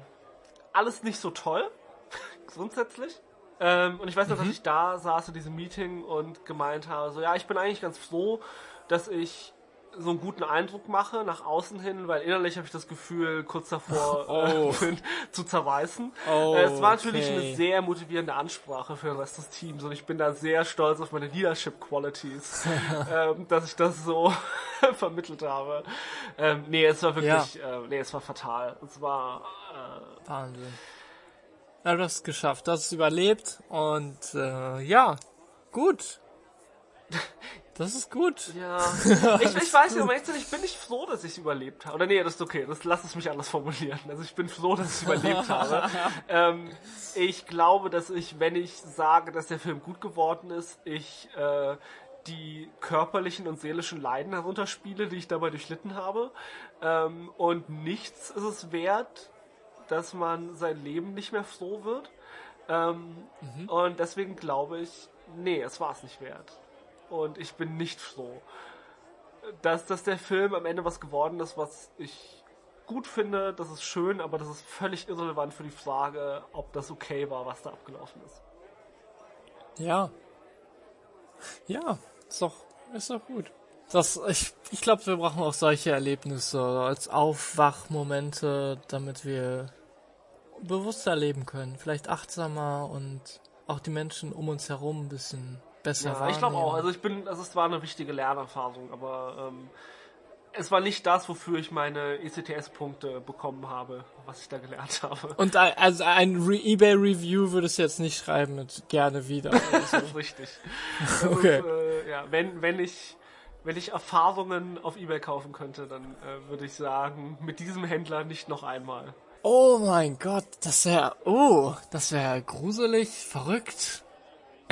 alles nicht so toll, grundsätzlich. Ähm, und ich weiß noch, dass ich da saß in diesem Meeting und gemeint habe, so ja, ich bin eigentlich ganz froh, dass ich so einen guten Eindruck mache nach außen hin, weil innerlich habe ich das Gefühl, kurz davor Oh. äh, zu zerreißen. Oh, äh, es war natürlich okay. eine sehr motivierende Ansprache für den Rest des Teams und ich bin da sehr stolz auf meine Leadership Qualities, ähm, dass ich das so vermittelt habe. Ähm, nee, es war wirklich, äh, nee, es war fatal. Es war äh, Wahnsinn. Ja, du hast es geschafft, du hast es überlebt und äh, ja, gut. Das ist gut. Ja, ich, ich weiß nicht, um ehrlich zu sein, ich bin nicht froh, dass ich es überlebt habe. Oder nee, das ist okay, das lass es mich anders formulieren. Also ich bin froh, dass ich es überlebt habe. Ähm, ich glaube, dass ich, wenn ich sage, dass der Film gut geworden ist, ich äh, die körperlichen und seelischen Leiden herunterspiele, die ich dabei durchlitten habe. Ähm, und nichts ist es wert, dass man sein Leben nicht mehr froh wird. Ähm, Und deswegen glaube ich, nee, es war es nicht wert. Und ich bin nicht froh, dass, dass der Film am Ende was geworden ist, was ich gut finde, das ist schön, aber das ist völlig irrelevant für die Frage, ob das okay war, was da abgelaufen ist. Ja. Ja, ist doch, ist doch gut. Das, ich, ich glaube, wir brauchen auch solche Erlebnisse als Aufwachmomente, damit wir bewusster leben können. Vielleicht achtsamer und auch die Menschen um uns herum ein bisschen besser Ja, ich glaube auch. Also ich bin, also es war eine wichtige Lernerfahrung, aber ähm, es war nicht das, wofür ich meine ECTS-Punkte bekommen habe, was ich da gelernt habe. und ein, also ein Re eBay-Review würdest du jetzt nicht schreiben mit gerne wieder. Das ist richtig. Das Okay. ist, äh, ja, wenn, wenn ich wenn ich Erfahrungen auf Ebay kaufen könnte, dann äh, würde ich sagen, mit diesem Händler nicht noch einmal. Oh mein Gott, das wäre, oh, das wäre gruselig, verrückt.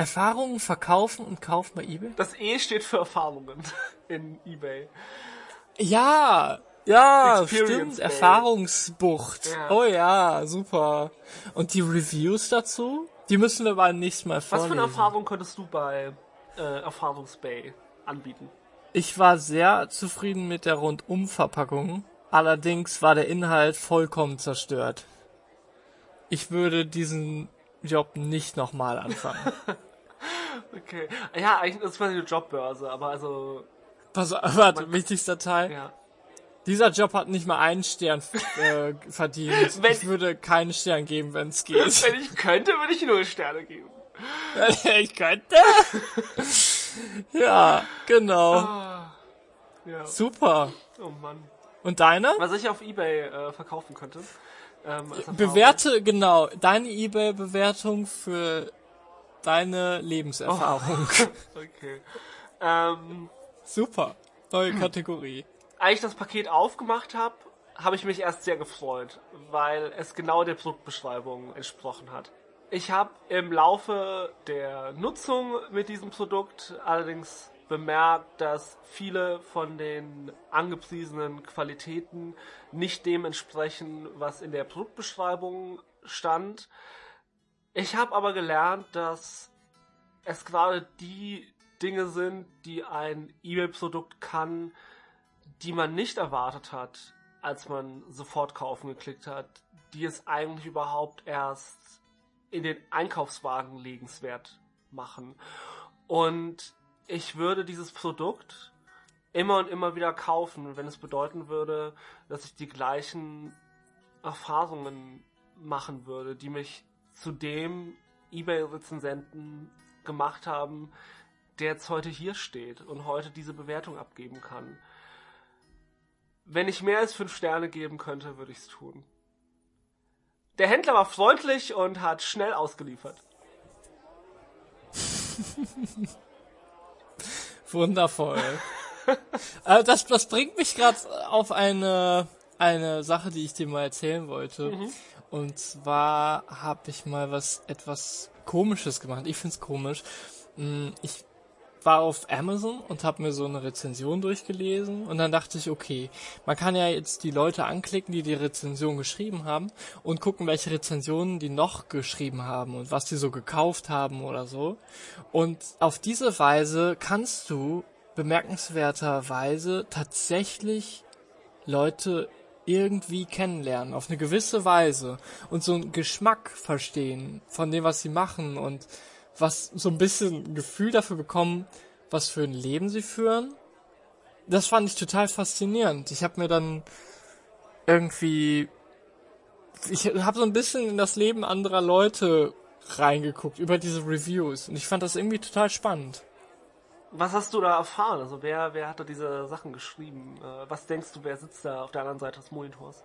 Erfahrungen verkaufen und kaufen bei eBay? Das E steht für Erfahrungen in Ebay. Ja, ja, Experience stimmt, Bay. Erfahrungsbucht. Ja. Oh ja, super. Und die Reviews dazu? Die müssen wir beim nächsten Mal Was für vorlesen. eine Erfahrung könntest du bei äh, Erfahrungsbay anbieten? Ich war sehr zufrieden mit der Rundumverpackung. Allerdings war der Inhalt vollkommen zerstört. Ich würde diesen Job nicht nochmal anfangen. Okay. Ja, eigentlich ist es eine Jobbörse, aber also, Pass auf, warte, wichtigster Teil. ja. Dieser Job hat nicht mal einen Stern äh, verdient. Wenn- ich würde keinen Stern geben, wenn es geht. Wenn ich könnte, würde ich null Sterne geben. ich könnte. ja, genau. Ja. Super. Oh Mann. Und deine? Was ich auf Ebay äh, verkaufen könnte. Ähm. Bewerte, genau, deine Ebay-Bewertung für deine Lebenserfahrung. Okay. Ähm, Super. Neue Kategorie. als ich das Paket aufgemacht habe, habe ich mich erst sehr gefreut, weil es genau der Produktbeschreibung entsprochen hat. Ich habe im Laufe der Nutzung mit diesem Produkt allerdings bemerkt, dass viele von den angepriesenen Qualitäten nicht dem entsprechen, was in der Produktbeschreibung stand. Ich habe aber gelernt, dass es gerade die Dinge sind, die ein eBay-Produkt kann, die man nicht erwartet hat, als man sofort kaufen geklickt hat, die es eigentlich überhaupt erst in den Einkaufswagen legenswert machen. Und ich würde dieses Produkt immer und immer wieder kaufen, wenn es bedeuten würde, dass ich die gleichen Erfahrungen machen würde, die mich zu dem eBay-Rezensenten gemacht haben, der jetzt heute hier steht und heute diese Bewertung abgeben kann. Wenn ich mehr als fünf Sterne geben könnte, würde ich es tun. Der Händler war freundlich und hat schnell ausgeliefert. Wundervoll. äh, das, das bringt mich gerade auf eine, eine Sache, die ich dir mal erzählen wollte. Mhm. Und zwar habe ich mal was etwas Komisches gemacht. Ich find's komisch. Hm, ich war auf Amazon und habe mir so eine Rezension durchgelesen und dann dachte ich, okay, man kann ja jetzt die Leute anklicken, die die Rezension geschrieben haben und gucken, welche Rezensionen die noch geschrieben haben und was die so gekauft haben oder so. Und auf diese Weise kannst du bemerkenswerterweise tatsächlich Leute irgendwie kennenlernen, auf eine gewisse Weise und so einen Geschmack verstehen von dem, was sie machen und was so ein bisschen Gefühl dafür bekommen, was für ein Leben sie führen. Das fand ich total faszinierend. Ich habe mir dann irgendwie ich habe so ein bisschen in das Leben anderer Leute reingeguckt über diese Reviews und ich fand das irgendwie total spannend. Was hast du da erfahren? Also wer, wer hat da diese Sachen geschrieben? Äh, was denkst du, wer sitzt da auf der anderen Seite des Monitors?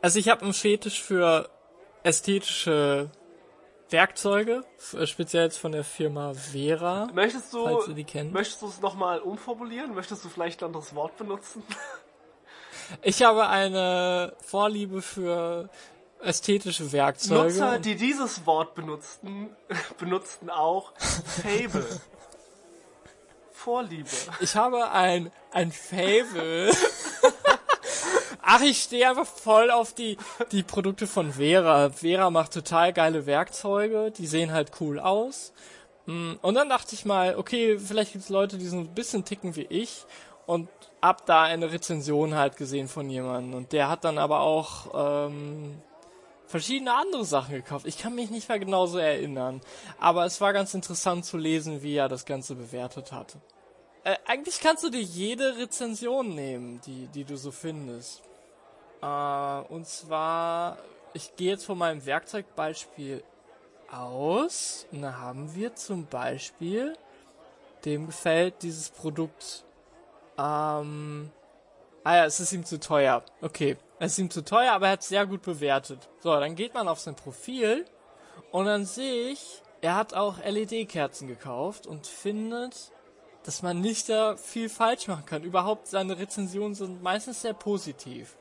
Also ich habe einen Fetisch für ästhetische Werkzeuge, äh, speziell jetzt von der Firma Vera. Möchtest du, falls du die kennt. möchtest du es nochmal umformulieren? Möchtest du vielleicht ein anderes Wort benutzen? Ich habe eine Vorliebe für ästhetische Werkzeuge. Nutzer, die dieses Wort benutzten, benutzten auch Fable. Vorliebe. Ich habe ein, ein Fable Ach, ich stehe einfach voll auf die, die Produkte von Vera. Vera macht total geile Werkzeuge, die sehen halt cool aus. Mm, und dann dachte ich mal, okay, vielleicht gibt es Leute, die sind ein bisschen ticken wie ich und hab da eine Rezension halt gesehen von jemandem. Und der hat dann aber auch ähm, verschiedene andere Sachen gekauft. Ich kann mich nicht mehr genauso erinnern. Aber es war ganz interessant zu lesen, wie er das Ganze bewertet hatte. Äh, eigentlich kannst du dir jede Rezension nehmen, die, die du so findest. Äh, und zwar, ich gehe jetzt von meinem Werkzeugbeispiel aus. Und da haben wir zum Beispiel, dem gefällt dieses Produkt, ähm, ah ja, es ist ihm zu teuer. Okay, es ist ihm zu teuer, aber er hat es sehr gut bewertet. So, dann geht man auf sein Profil und dann sehe ich, er hat auch LED-Kerzen gekauft und findet, dass man nicht da viel falsch machen kann. Überhaupt seine Rezensionen sind meistens sehr positiv.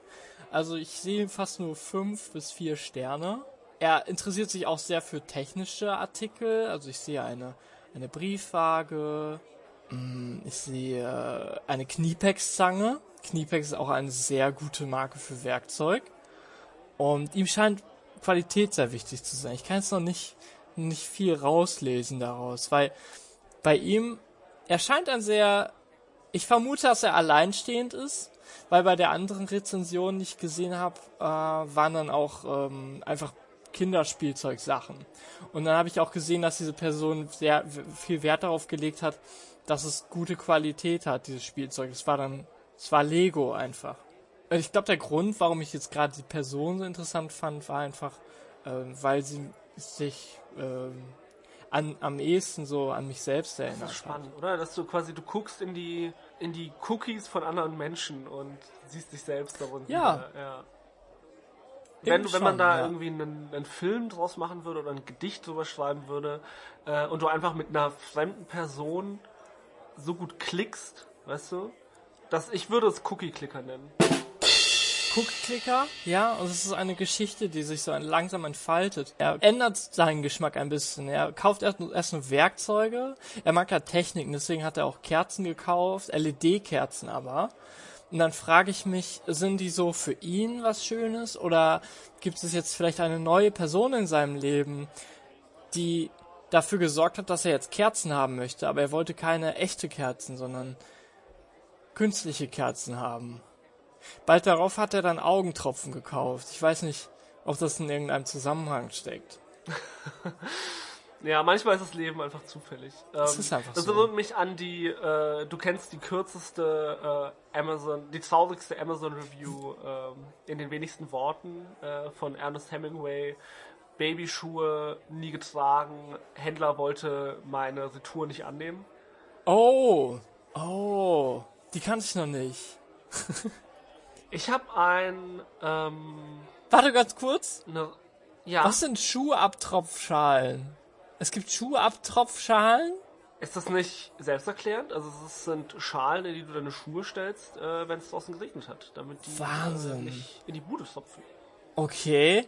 Also ich sehe fast nur fünf bis vier Sterne. Er interessiert sich auch sehr für technische Artikel. Also ich sehe eine, eine Briefwaage. Mm, ich sehe eine Kniepex-Zange. Kniepex ist auch eine sehr gute Marke für Werkzeug. Und ihm scheint Qualität sehr wichtig zu sein. Ich kann jetzt noch nicht, nicht viel rauslesen daraus, weil bei ihm, er scheint ein sehr, ich vermute, dass er alleinstehend ist weil bei der anderen Rezension, die ich gesehen habe, äh, waren dann auch ähm, einfach Kinderspielzeugsachen. Und dann habe ich auch gesehen, dass diese Person sehr viel Wert darauf gelegt hat, dass es gute Qualität hat, dieses Spielzeug. Es war dann, es war Lego einfach. Und ich glaube, der Grund, warum ich jetzt gerade die Person so interessant fand, war einfach, äh, weil sie sich äh, an, am ehesten so an mich selbst erinnert. Das ist spannend, hat. oder? Dass du quasi, du guckst in die in die Cookies von anderen Menschen und siehst dich selbst darin. Ja. ja. Wenn, schon, wenn man da ja. irgendwie einen, einen, Film draus machen würde oder ein Gedicht drüber schreiben würde äh, und du einfach mit einer fremden Person so gut klickst, weißt du? Dass ich würde es Cookie-Clicker nennen. Cookie-Clicker, ja, und es ist eine Geschichte, die sich so langsam entfaltet. Er ändert seinen Geschmack ein bisschen. Er kauft erst, erst nur Werkzeuge. Er mag ja Techniken, deswegen hat er auch Kerzen gekauft, LED-Kerzen aber. Und dann frage ich mich, sind die so für ihn was Schönes oder gibt es jetzt vielleicht eine neue Person in seinem Leben, die dafür gesorgt hat, dass er jetzt Kerzen haben möchte, aber er wollte keine echte Kerzen, sondern künstliche Kerzen haben. Bald darauf hat er dann Augentropfen gekauft. Ich weiß nicht, ob das in irgendeinem Zusammenhang steckt. ja, manchmal ist das Leben einfach zufällig. Das ähm, ist einfach das so. erinnert mich an die, äh, du kennst die kürzeste äh, Amazon, die traurigste Amazon Review äh, in den wenigsten Worten äh, von Ernest Hemingway. Babyschuhe nie getragen, Händler wollte meine Retour nicht annehmen. Oh, oh, die kannte ich noch nicht. Ich habe ein. Ähm, Warte ganz kurz. Ne, ja. Was sind Schuhabtropfschalen? Es gibt Schuhabtropfschalen? Ist das nicht selbsterklärend? Also es sind Schalen, in die du deine Schuhe stellst, äh, wenn es draußen geregnet hat, damit die Wahnsinn. Äh, nicht in die Bude stopfen. Okay.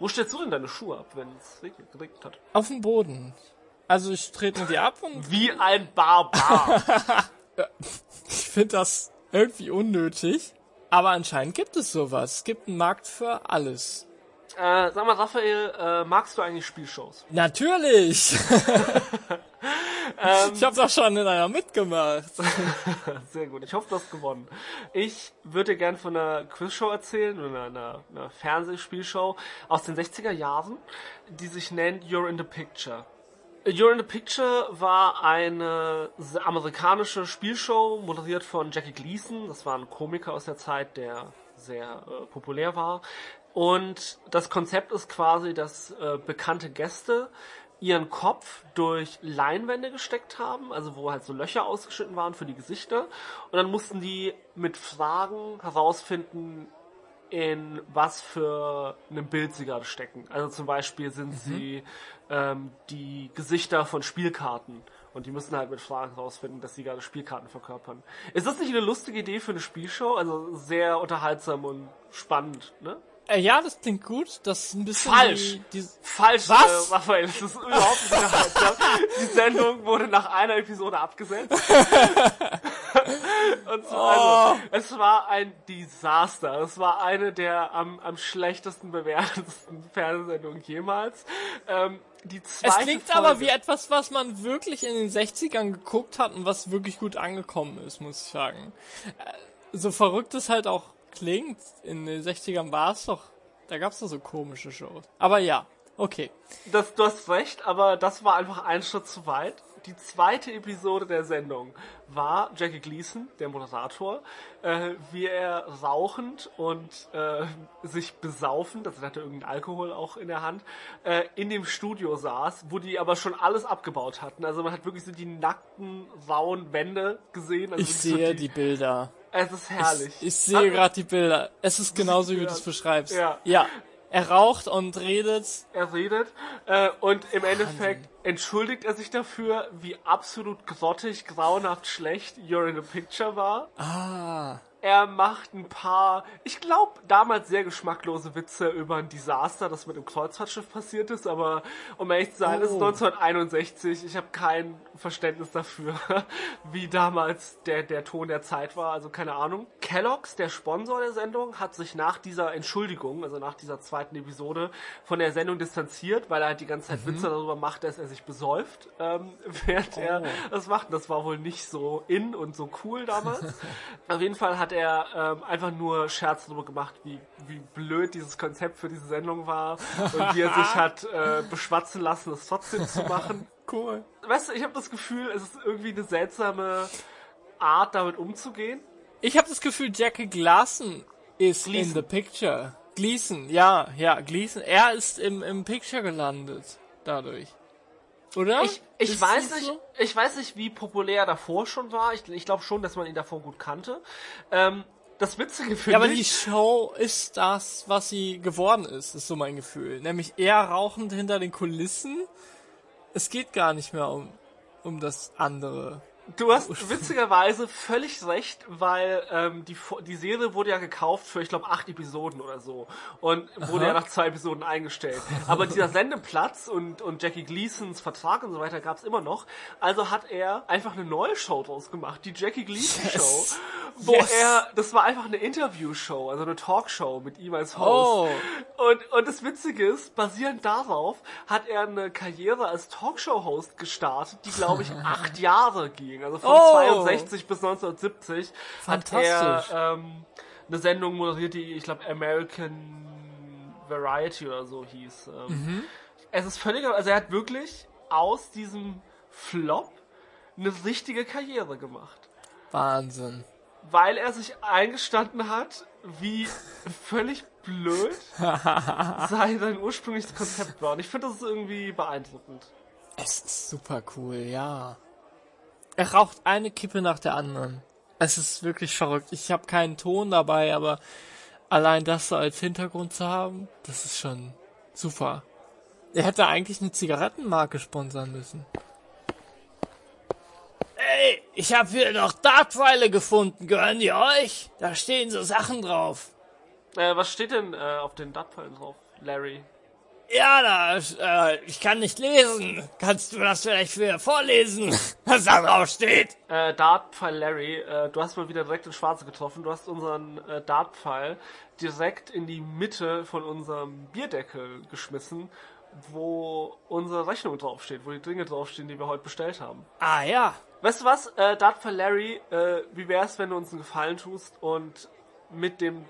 Wo stellst du denn deine Schuhe ab, wenn es geregnet hat? Auf dem Boden. Also ich trete die ab und... Wie ein Barbar. ich finde das irgendwie unnötig. Aber anscheinend gibt es sowas. Es gibt einen Markt für alles. Äh, sag mal, Raphael, äh, magst du eigentlich Spielshows? Natürlich! ähm, ich habe doch schon in einer mitgemacht. Sehr gut, ich hoffe, du hast gewonnen. Ich würde gern von einer Quizshow erzählen, oder einer, einer Fernsehspielshow aus den 60er Jahren, die sich nennt You're in the Picture. You're in the Picture war eine amerikanische Spielshow, moderiert von Jackie Gleason. Das war ein Komiker aus der Zeit, der sehr äh, populär war. Und das Konzept ist quasi, dass äh, bekannte Gäste ihren Kopf durch Leinwände gesteckt haben, also wo halt so Löcher ausgeschnitten waren für die Gesichter. Und dann mussten die mit Fragen herausfinden, in was für einem Bild sie gerade stecken. Also zum Beispiel sind mhm. sie ähm, die Gesichter von Spielkarten und die müssen halt mit Fragen rausfinden, dass sie gerade Spielkarten verkörpern. Ist das nicht eine lustige Idee für eine Spielshow? Also sehr unterhaltsam und spannend, ne? Äh, ja, das klingt gut. Das ist ein bisschen falsch. Die, die falsch, Was? Äh, Raphael. Das ist überhaupt nicht unterhaltsam. die Sendung wurde nach einer Episode abgesetzt. Und so, also, oh. es war ein Desaster. Es war eine der am, am schlechtesten bewertetsten Fernsehsendungen jemals. Ähm, die zweite es klingt Folge, aber wie etwas, was man wirklich in den 60ern geguckt hat und was wirklich gut angekommen ist, muss ich sagen. Äh, so verrückt es halt auch klingt, in den 60ern war es doch, da gab es doch so komische Shows. Aber ja, okay. Das, du hast recht, aber das war einfach ein Schritt zu weit die zweite Episode der Sendung war Jackie Gleason, der Moderator, äh, wie er rauchend und äh, sich besaufend, also er hatte irgendeinen Alkohol auch in der Hand, äh, in dem Studio saß, wo die aber schon alles abgebaut hatten. Also man hat wirklich so die nackten, rauen Wände gesehen. Also ich sehe so die, die, Bilder. Es ist herrlich. Ich, ich sehe gerade die Bilder. Es ist genauso, wie du das beschreibst. Ja. ja. Er raucht und redet. Er redet. Äh, und im. Endeffekt entschuldigt er sich dafür, wie absolut grottig, grauenhaft schlecht You're in the Picture war. Ah. Er macht ein paar, ich glaube, damals sehr geschmacklose Witze über ein Desaster, das mit dem Kreuzfahrtschiff passiert ist, aber um ehrlich zu sein, oh. ist 1961. Ich habe kein Verständnis dafür, wie damals der, der Ton der Zeit war, also keine Ahnung. Kellogg's, der Sponsor der Sendung, hat sich nach dieser Entschuldigung, also nach dieser zweiten Episode, von der Sendung distanziert, weil er halt die ganze Zeit mhm. Witze darüber macht, dass er sich besäuft, ähm, während oh. er das macht. Das war wohl nicht so in und so cool damals. Auf jeden Fall hat er ähm, einfach nur Scherz darüber gemacht, wie, wie blöd dieses Konzept für diese Sendung war und wie er sich hat äh, beschwatzen lassen, es trotzdem zu machen. Cool. Weißt du, ich habe das Gefühl, es ist irgendwie eine seltsame Art, damit umzugehen. Ich habe das Gefühl, Jackie Glassen ist Gleason. in the picture. Gleason, ja, ja, Gleason. Er ist im, im Picture gelandet. Dadurch. Oder? Ich, ich weiß nicht, so? ich weiß nicht, wie populär er davor schon war. Ich, ich glaube schon, dass man ihn davor gut kannte. Ähm, das Witzige finde ja, aber die Show ist das, was sie geworden ist, ist so mein Gefühl. Nämlich eher rauchend hinter den Kulissen. Es geht gar nicht mehr um, um das andere. Du hast witzigerweise völlig recht, weil ähm, die, die Serie wurde ja gekauft für, ich glaube, acht Episoden oder so. Und wurde ja nach zwei Episoden eingestellt. Aber dieser Sendeplatz und, und Jackie Gleasons Vertrag und so weiter gab's immer noch. Also hat er einfach eine neue Show draus gemacht, die Jackie Gleason Yes. Show. Wo Yes. er, das war einfach eine Interview-Show, also eine Talkshow mit ihm als Host. Oh. Und, und das Witzige ist, basierend darauf hat er eine Karriere als Talkshow-Host gestartet, die, glaube ich, acht Jahre ging. Also von Oh. 62 bis 1970 hat er ähm, eine Sendung moderiert, die, ich glaube, American Variety oder so hieß. Ähm, Mhm. Es ist völlig, also er hat wirklich aus diesem Flop eine richtige Karriere gemacht Wahnsinn. weil er sich eingestanden hat, wie völlig blöd sein, sein ursprüngliches Konzept war. Und ich finde das ist irgendwie beeindruckend. Es ist super cool, ja. Er raucht eine Kippe nach der anderen. Es ist wirklich verrückt. Ich habe keinen Ton dabei, aber allein das so als Hintergrund zu haben, das ist schon super. Er hätte eigentlich eine Zigarettenmarke sponsern müssen. Ey, ich habe hier noch Dartpfeile gefunden. Gehören die euch? Da stehen so Sachen drauf. Äh, was steht denn äh, auf den Datteln drauf, Larry? Ja, da, äh, ich kann nicht lesen. Kannst du das vielleicht wieder vorlesen, was da drauf steht? Äh, Dartpfeil Larry, äh, du hast mal wieder direkt ins Schwarze getroffen. Du hast unseren äh, Dartpfeil direkt in die Mitte von unserem Bierdeckel geschmissen, wo unsere Rechnung draufsteht, wo die Dinge draufstehen, die wir heute bestellt haben. Ah ja, Weißt du was, äh, Dartpfeil Larry, äh, wie wär's, wenn du uns einen Gefallen tust und mit dem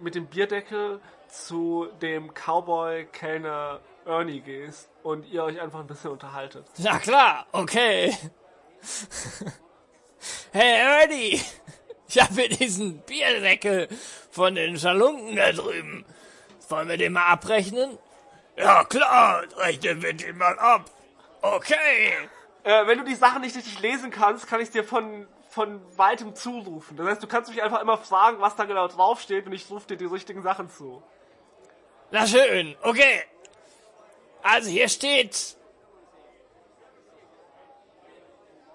mit dem Bierdeckel zu dem Cowboy-Kellner Ernie gehst und ihr euch einfach ein bisschen unterhaltet. na klar, okay. Hey Ernie, ich habe hier diesen Bierdeckel von den Schalunken da drüben. Wollen wir den mal abrechnen? Ja klar, rechnen wir den mal ab. Okay. Äh, wenn du die Sachen nicht richtig lesen kannst, kann ich dir von, von weitem zurufen. Das heißt, du kannst mich einfach immer fragen, was da genau draufsteht und ich rufe dir die richtigen Sachen zu. Na schön, okay. Also hier steht.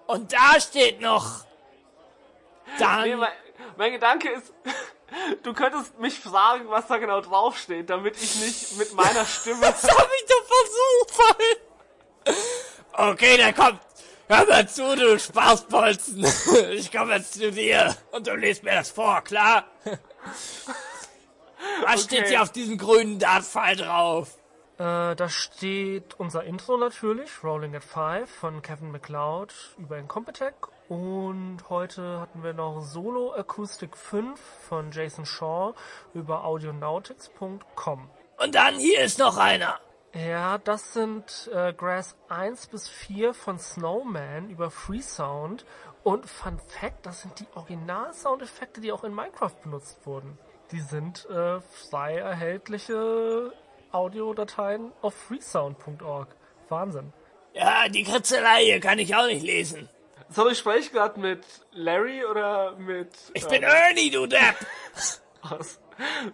Und da steht noch. Dann. Nee, mein, mein Gedanke ist, du könntest mich fragen, was da genau draufsteht, damit ich nicht mit meiner Stimme... Das hab ich doch versucht, Mann. Okay, dann kommt. Hör mal zu, du Spaßbolzen. Ich komme jetzt zu dir und du liest mir das vor, klar? Was steht hier auf diesem grünen Dartpfeil drauf? Äh, da steht unser Intro natürlich, Rolling at Five von Kevin McLeod über Incompetech. Und heute hatten wir noch Solo Acoustic 5 von Jason Shaw über audionautics.com. Und dann hier ist noch einer. Ja, das sind äh, Grass 1 bis 4 von Snowman über Freesound. Und Fun Fact, das sind die Original-Soundeffekte, die auch in Minecraft benutzt wurden. Die sind äh, frei erhältliche Audiodateien auf freesound.org. Wahnsinn. Ja, die Kritzelei hier kann ich auch nicht lesen. Sorry, spreche ich gerade mit Larry oder mit... Ich bin Ernie, du Depp. Was?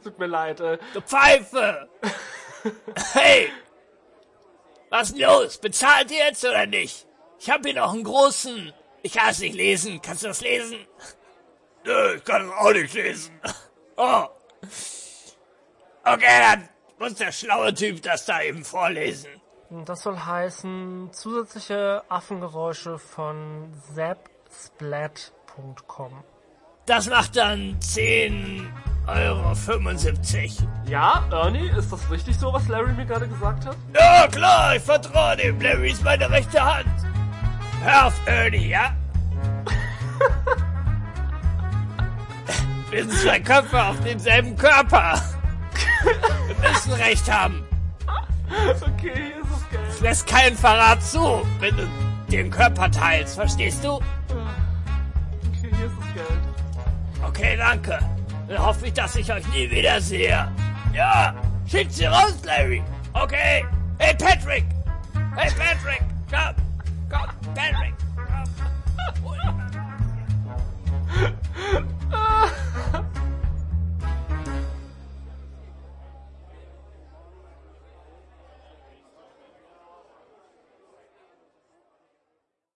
Tut mir leid. Äh, Du Pfeife. Hey. Was ist denn los? Bezahlt ihr jetzt oder nicht? Ich hab hier noch einen großen. Ich kann es nicht lesen. Kannst du das lesen? Nö, ich kann es auch nicht lesen. Oh. Okay, dann muss der schlaue Typ das da eben vorlesen. Das soll heißen zusätzliche Affengeräusche von zapsplat.com. Das macht dann 10,75 Euro. Ja, Ernie, ist das richtig so, was Larry mir gerade gesagt hat? Ja, klar, ich vertraue dem. Larry ist meine rechte Hand. Hör auf, Ernie, ja? Wir sind zwei Köpfe auf demselben Körper. Wir müssen Recht haben. Okay, das ist geil. Es lässt keinen Verrat zu, wenn du den Körper teilst, verstehst du? Okay, hier ist das Geld. Okay, danke. Dann hoffe ich, dass ich euch nie wiedersehe. Ja, schickt sie raus, Larry. Okay. Hey, Patrick. Hey, Patrick. Komm. Komm, Patrick. Komm. Ah.